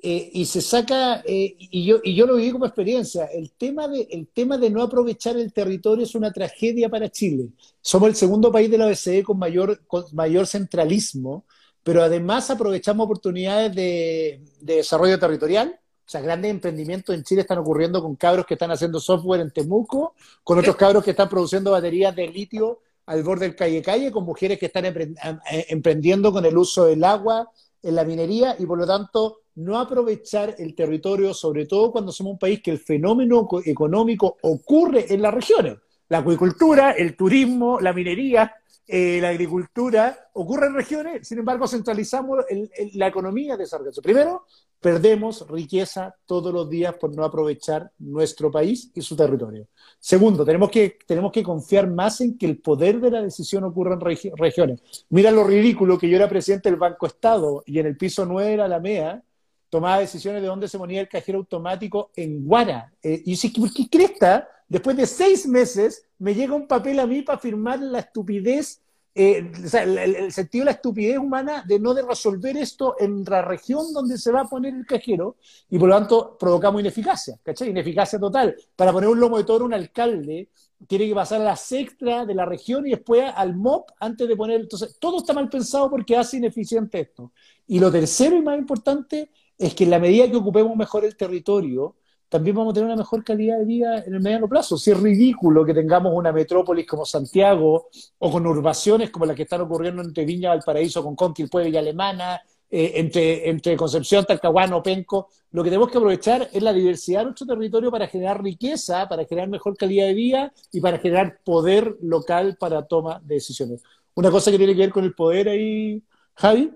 eh, y se saca, eh, y, yo, y yo lo viví como experiencia, el tema, de, el tema de no aprovechar el territorio es una tragedia para Chile. Somos el segundo país de la OCDE con mayor, con mayor centralismo pero además aprovechamos oportunidades de, desarrollo territorial. O sea, grandes emprendimientos en Chile están ocurriendo con cabros que están haciendo software en Temuco, con otros cabros que están produciendo baterías de litio al borde del calle calle, con mujeres que están eh, emprendiendo con el uso del agua en la minería y por lo tanto no aprovechar el territorio, sobre todo cuando somos un país que el fenómeno económico ocurre en las regiones. La acuicultura, el turismo, la minería, eh, la agricultura ocurre en regiones, sin embargo, centralizamos la economía de esa región. Primero, perdemos riqueza todos los días por no aprovechar nuestro país y su territorio. Segundo, tenemos que, tenemos que confiar más en que el poder de la decisión ocurra en regiones. Mira lo ridículo que yo era presidente del Banco Estado y en el piso 9 era la MEA, tomaba decisiones de dónde se ponía el cajero automático en Guara. Eh, y si, ¿por qué cresta? Después de seis meses me llega un papel a mí para firmar la estupidez, eh, o sea, el, sentido de la estupidez humana de no de resolver esto en la región donde se va a poner el cajero y por lo tanto provocamos ineficacia, ¿cachai? Ineficacia total. Para poner un lomo de toro, un alcalde tiene que pasar a la sexta de la región y después al MOP antes de poner. Entonces, todo está mal pensado porque hace ineficiente esto. Y lo tercero y más importante es que en la medida que ocupemos mejor el territorio, también vamos a tener una mejor calidad de vida en el mediano plazo. Si es ridículo que tengamos una metrópolis como Santiago o con urbaciones como las que están ocurriendo entre Viña, Valparaíso, con Conquilpuebla y Alemana, eh, entre, entre Concepción, Talcahuano, Penco, lo que tenemos que aprovechar es la diversidad de nuestro territorio para generar riqueza, para generar mejor calidad de vida y para generar poder local para toma de decisiones. Una cosa que tiene que ver con el poder ahí, Javi,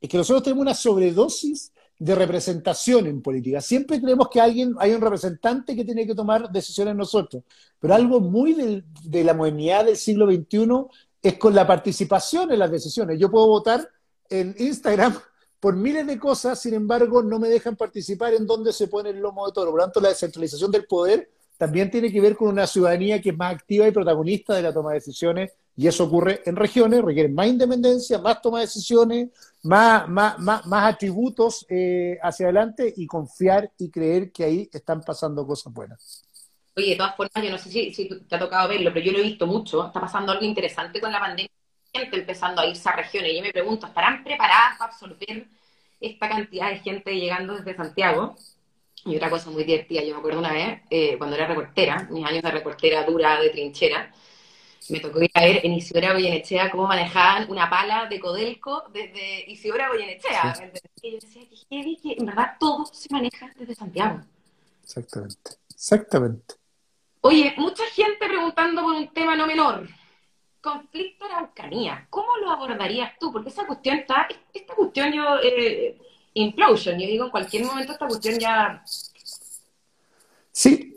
es que nosotros tenemos una sobredosis de representación en política. Siempre creemos que alguien, hay un representante que tiene que tomar decisiones nosotros, pero algo muy de la modernidad del siglo XXI es con la participación en las decisiones. Yo puedo votar en Instagram *laughs* por miles de cosas, sin embargo, no me dejan participar en dónde se pone el lomo de toro. Por lo tanto, la descentralización del poder también tiene que ver con una ciudadanía que es más activa y protagonista de la toma de decisiones, y eso ocurre en regiones, requiere más independencia, más toma de decisiones, más, más, más, más atributos eh, hacia adelante y confiar y creer que ahí están pasando cosas buenas. Oye, de todas formas, yo no sé si, si te ha tocado verlo, pero yo lo he visto mucho. Está pasando algo interesante con la pandemia, gente empezando a irse a regiones. Y yo me pregunto, ¿estarán preparadas para absorber esta cantidad de gente llegando desde Santiago? Y otra cosa muy divertida, yo me acuerdo una vez, eh, cuando era reportera, mis años de reportera dura de trinchera, me tocó ir a ver en Isidora Goyenechea cómo manejaban una pala de Codelco desde Isidora Goyenechea. Y yo decía que que en verdad todo se maneja desde Santiago. Exactamente, exactamente. Oye, mucha gente preguntando por un tema no menor. Conflicto Araucanía. ¿Cómo lo abordarías tú? Porque esa cuestión está, esta cuestión yo, eh, implosion, yo digo, en cualquier momento esta cuestión ya... Sí,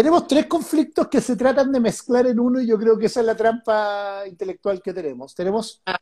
tenemos tres conflictos que se tratan de mezclar en uno y yo creo que esa es la trampa intelectual que tenemos. Tenemos ah.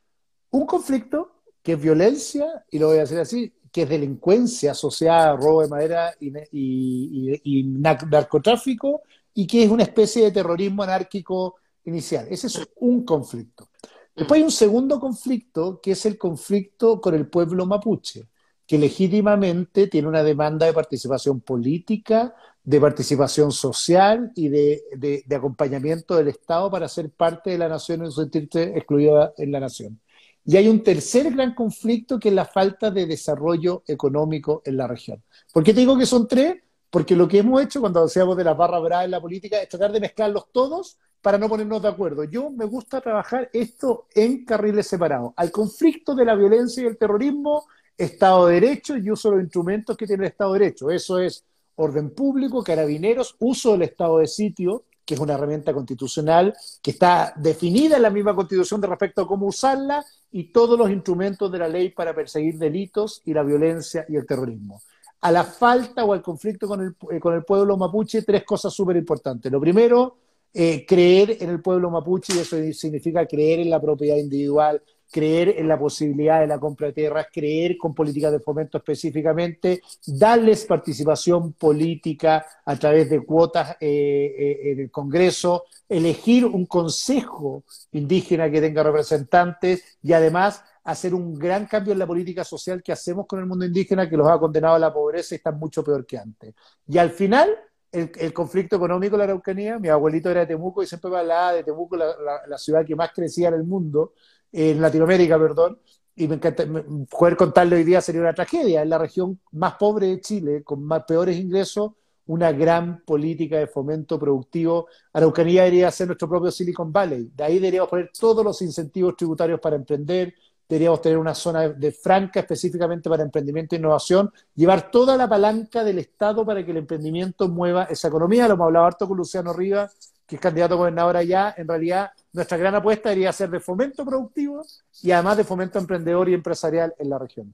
un conflicto que es violencia, y lo voy a hacer así, que es delincuencia asociada a robo de madera y, narcotráfico, y que es una especie de terrorismo anárquico inicial. Ese es un conflicto. Después hay un segundo conflicto, que es el conflicto con el pueblo mapuche, que legítimamente tiene una demanda de participación política, de participación social y de, acompañamiento del Estado para ser parte de la nación y no sentirse excluida en la nación. Y hay un tercer gran conflicto que es la falta de desarrollo económico en la región. ¿Por qué te digo que son tres? Porque lo que hemos hecho cuando decíamos de las barras bravas en la política es tratar de mezclarlos todos para no ponernos de acuerdo. Yo me gusta trabajar esto en carriles separados. Al conflicto de la violencia y el terrorismo, Estado de Derecho y uso de los instrumentos que tiene el Estado de Derecho. Eso es orden público, carabineros, uso del estado de sitio, que es una herramienta constitucional que está definida en la misma constitución de respecto a cómo usarla, y todos los instrumentos de la ley para perseguir delitos y la violencia y el terrorismo. A la falta o al conflicto con el, eh, con el pueblo mapuche, tres cosas súper importantes. Lo primero, eh, creer en el pueblo mapuche, y eso significa creer en la propiedad individual, creer en la posibilidad de la compra de tierras, creer con políticas de fomento específicamente, darles participación política a través de cuotas eh, eh, en el Congreso, elegir un consejo indígena que tenga representantes y además hacer un gran cambio en la política social que hacemos con el mundo indígena que los ha condenado a la pobreza y están mucho peor que antes. Y al final, el, conflicto económico de la Araucanía, mi abuelito era de Temuco y siempre me hablaba de Temuco, la ciudad que más crecía en el mundo, en Latinoamérica, perdón, y me encanta, poder contarle hoy día sería una tragedia. En la región más pobre de Chile, con más peores ingresos, una gran política de fomento productivo. Araucanía debería ser nuestro propio Silicon Valley. De ahí deberíamos poner todos los incentivos tributarios para emprender, deberíamos tener una zona de franca específicamente para emprendimiento e innovación, llevar toda la palanca del Estado para que el emprendimiento mueva esa economía. Lo hemos hablado harto con Luciano Rivas, que es candidato a gobernador allá. En realidad, nuestra gran apuesta debería ser de fomento productivo y además de fomento emprendedor y empresarial en la región.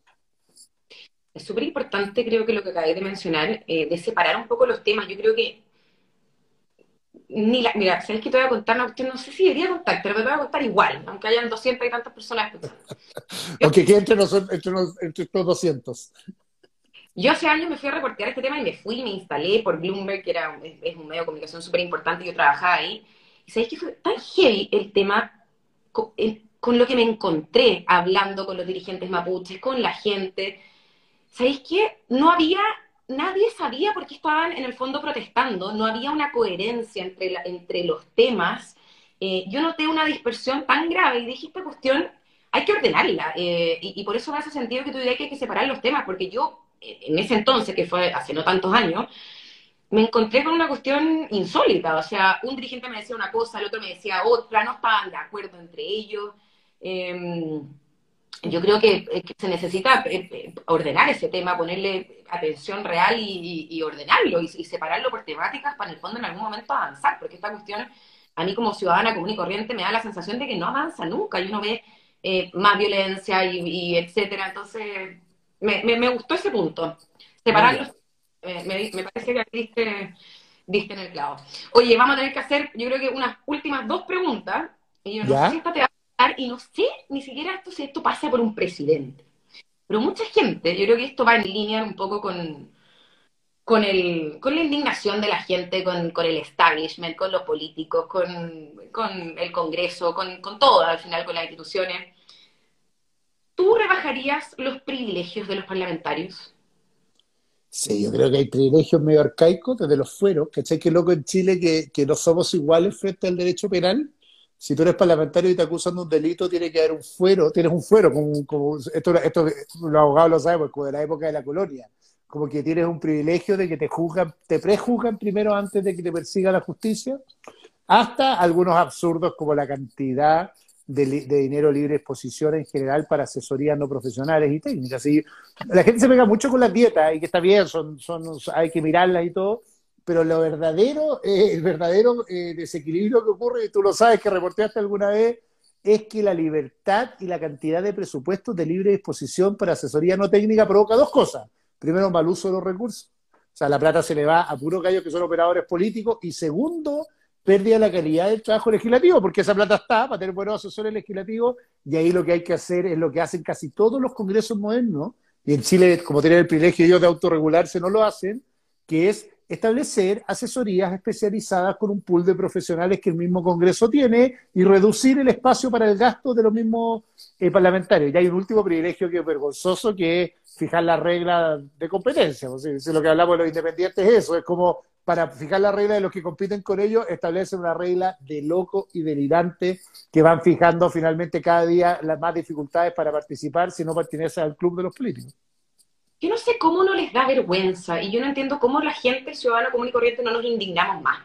Es súper importante, creo que lo que acabé de mencionar, eh, de separar un poco los temas. Yo creo que ni la, mira, sabes que te voy a contar no, no sé si debería contar, pero te voy a contar igual, aunque hayan 200 y tantas personas escuchando. *laughs* Aunque quede entre, nosotros, entre, entre los 200. Yo hace años me fui a reportear este tema y me fui me instalé por Bloomberg, que era, es, un medio de comunicación súper importante, y yo trabajaba ahí. Y sabéis que fue tan heavy el tema con, lo que me encontré hablando con los dirigentes mapuches, con la gente. ¿Sabéis que no había, nadie sabía por qué estaban en el fondo protestando? No había una coherencia entre, entre los temas. Eh, yo noté una dispersión tan grave y dije, esta cuestión hay que ordenarla. Eh, y, por eso me hace sentido que tú digas que hay que separar los temas, porque yo, en ese entonces, que fue hace no tantos años, me encontré con una cuestión insólita. O sea, un dirigente me decía una cosa, el otro me decía otra, no estaban de acuerdo entre ellos. Em, yo creo que, se necesita eh, eh, ordenar ese tema, ponerle atención real y, ordenarlo y, separarlo por temáticas para en el fondo en algún momento avanzar, porque esta cuestión a mí como ciudadana común y corriente me da la sensación de que no avanza nunca y uno ve eh, más violencia y, etcétera. Entonces, me, me, gustó ese punto, separarlos eh, me, parece que diste, diste en el clavo. Oye, vamos a tener que hacer, yo creo que unas últimas dos preguntas. Y yo no sé si esta te va a dar, y no sé ni siquiera esto si esto pasa por un presidente. Pero mucha gente, yo creo que esto va en línea un poco con, con, el, con la indignación de la gente, con, con el establishment, con los políticos, con, con el Congreso, con, con todo, al final con las instituciones. ¿Tú rebajarías los privilegios de los parlamentarios? Sí, yo creo que hay privilegios medio arcaicos desde los fueros. ¿Cachai? Que loco en Chile que, que no somos iguales frente al derecho penal. Si tú eres parlamentario y te acusan de un delito, tiene que haber un fuero, tienes un fuero, como, como esto, los abogados lo saben, como de la época de la colonia como que tienes un privilegio de que te juzgan, te prejuzgan primero antes de que te persiga la justicia, hasta algunos absurdos como la cantidad de, dinero libre exposición en general para asesorías no profesionales y técnicas. Y la gente se pega mucho con las dietas y que está bien, son, son, hay que mirarlas y todo, pero lo verdadero, eh, el verdadero eh, desequilibrio que ocurre, y tú lo sabes que reporteaste alguna vez, es que la libertad y la cantidad de presupuestos de libre disposición para asesoría no técnica provoca dos cosas primero, mal uso de los recursos. O sea, la plata se le va a puros gallos que son operadores políticos. Y segundo, pérdida la calidad del trabajo legislativo, porque esa plata está para tener buenos asesores legislativos. Y ahí lo que hay que hacer es lo que hacen casi todos los congresos modernos. Y en Chile, como tienen el privilegio ellos de autorregularse, no lo hacen, que es establecer asesorías especializadas con un pool de profesionales que el mismo Congreso tiene y reducir el espacio para el gasto de los mismos eh, parlamentarios. Y hay un último privilegio que es vergonzoso, que es fijar la regla de competencia. Si, lo que hablamos de los independientes es eso, es como para fijar la regla de los que compiten con ellos, establecen una regla de loco y delirante que van fijando finalmente cada día las más dificultades para participar si no pertenece al club de los políticos. Yo no sé cómo no les da vergüenza y yo no entiendo cómo la gente, el ciudadano común y corriente, no nos indignamos más.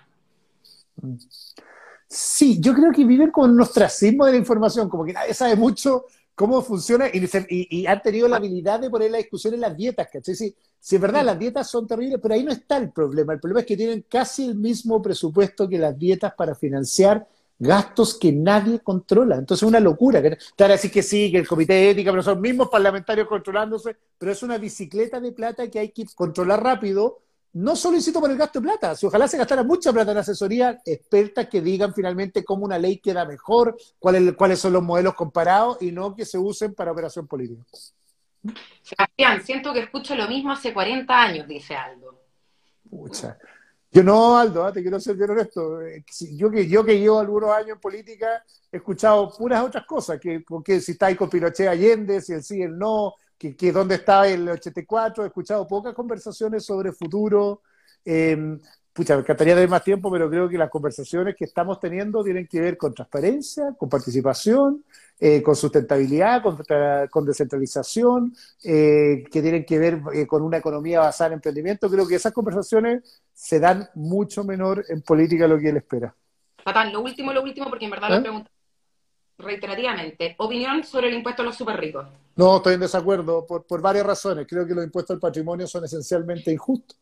Sí, yo creo que viven con un ostracismo de la información, como que nadie sabe mucho cómo funciona y, han tenido la habilidad de poner la discusión en las dietas, ¿cachai? Sí, sí, es verdad, las dietas son terribles, pero ahí no está el problema. El problema es que tienen casi el mismo presupuesto que las dietas para financiar gastos que nadie controla. Entonces es una locura. Te van a decir que sí, que el comité de ética, pero son mismos parlamentarios controlándose, pero es una bicicleta de plata que hay que controlar rápido no solo insisto por el gasto de plata, si ojalá se gastara mucha plata en asesoría, expertas que digan finalmente cómo una ley queda mejor, cuáles son los modelos comparados y no que se usen para operación política. Sebastián, siento que escucho lo mismo hace 40 años, dice Aldo. Pucha. Yo no, Aldo, ¿eh? te quiero ser bien honesto. Eh, yo que, yo que llevo algunos años en política he escuchado puras otras cosas, que, que si está ahí con Pinochet Allende, si el sí, el no, que, que dónde estaba el 84, he escuchado pocas conversaciones sobre futuro. Eh, pucha, me encantaría tener más tiempo, pero creo que las conversaciones que estamos teniendo tienen que ver con transparencia, con participación, eh, con sustentabilidad, con, descentralización, eh, que tienen que ver eh, con una economía basada en emprendimiento. Creo que esas conversaciones se dan mucho menor en política de lo que él espera. Fatal, lo último, lo último, porque en verdad lo pregunto reiterativamente. Opinión sobre el impuesto a los super ricos. No, estoy en desacuerdo por, por varias razones. Creo que los impuestos al patrimonio son esencialmente injustos.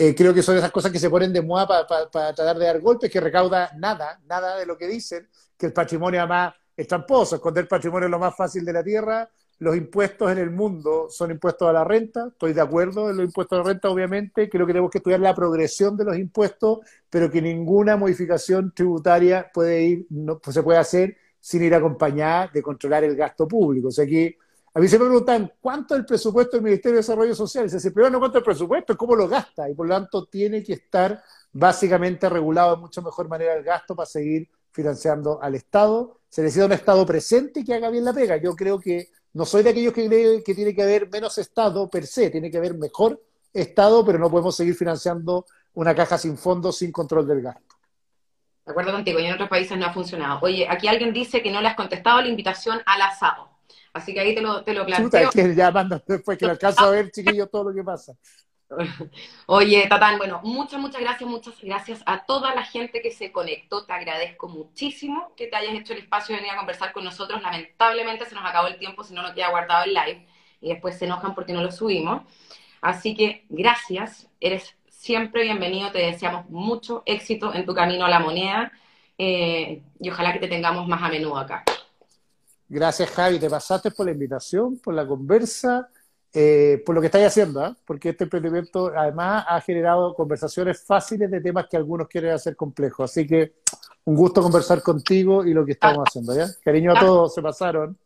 Eh, creo que son esas cosas que se ponen de moda para tratar de dar golpes, que recauda nada, nada de lo que dicen, que el patrimonio además es tramposo, esconder patrimonio es lo más fácil de la tierra, los impuestos en el mundo son impuestos a la renta, estoy de acuerdo en los impuestos a la renta, obviamente, creo que tenemos que estudiar la progresión de los impuestos, pero que ninguna modificación tributaria puede ir, no, se puede hacer sin ir acompañada de controlar el gasto público. O sea que a mí se me preguntan cuánto es el presupuesto del Ministerio de Desarrollo Social. Y se dice, primero no cuánto es el presupuesto, es cómo lo gasta. Y por lo tanto tiene que estar básicamente regulado de mucho mejor manera el gasto para seguir financiando al Estado. Se necesita un Estado presente que haga bien la pega. Yo creo que no soy de aquellos que creen que tiene que haber menos Estado per se, tiene que haber mejor Estado, pero no podemos seguir financiando una caja sin fondos, sin control del gasto. De acuerdo contigo, y en otros países no ha funcionado. Oye, aquí alguien dice que no le has contestado la invitación al asado. Así que ahí te lo, te lo planteo. Chuta, es que ya mando después que lo alcanzo a ver, chiquillo, todo lo que pasa. *laughs* Oye, Tatán, bueno, muchas, muchas gracias, muchas gracias a toda la gente que se conectó. Te agradezco muchísimo que te hayas hecho el espacio de venir a conversar con nosotros. Lamentablemente se nos acabó el tiempo, si no, no queda guardado el live y después se enojan porque no lo subimos. Así que gracias, eres siempre bienvenido, te deseamos mucho éxito en tu camino a la moneda eh, y ojalá que te tengamos más a menudo acá. Gracias Javi, te pasaste por la invitación, por la conversa, eh, por lo que estáis haciendo, ¿eh? porque este emprendimiento además ha generado conversaciones fáciles de temas que algunos quieren hacer complejos. Así que un gusto conversar contigo y lo que estamos haciendo. ¿ya? Cariño a todos, se pasaron.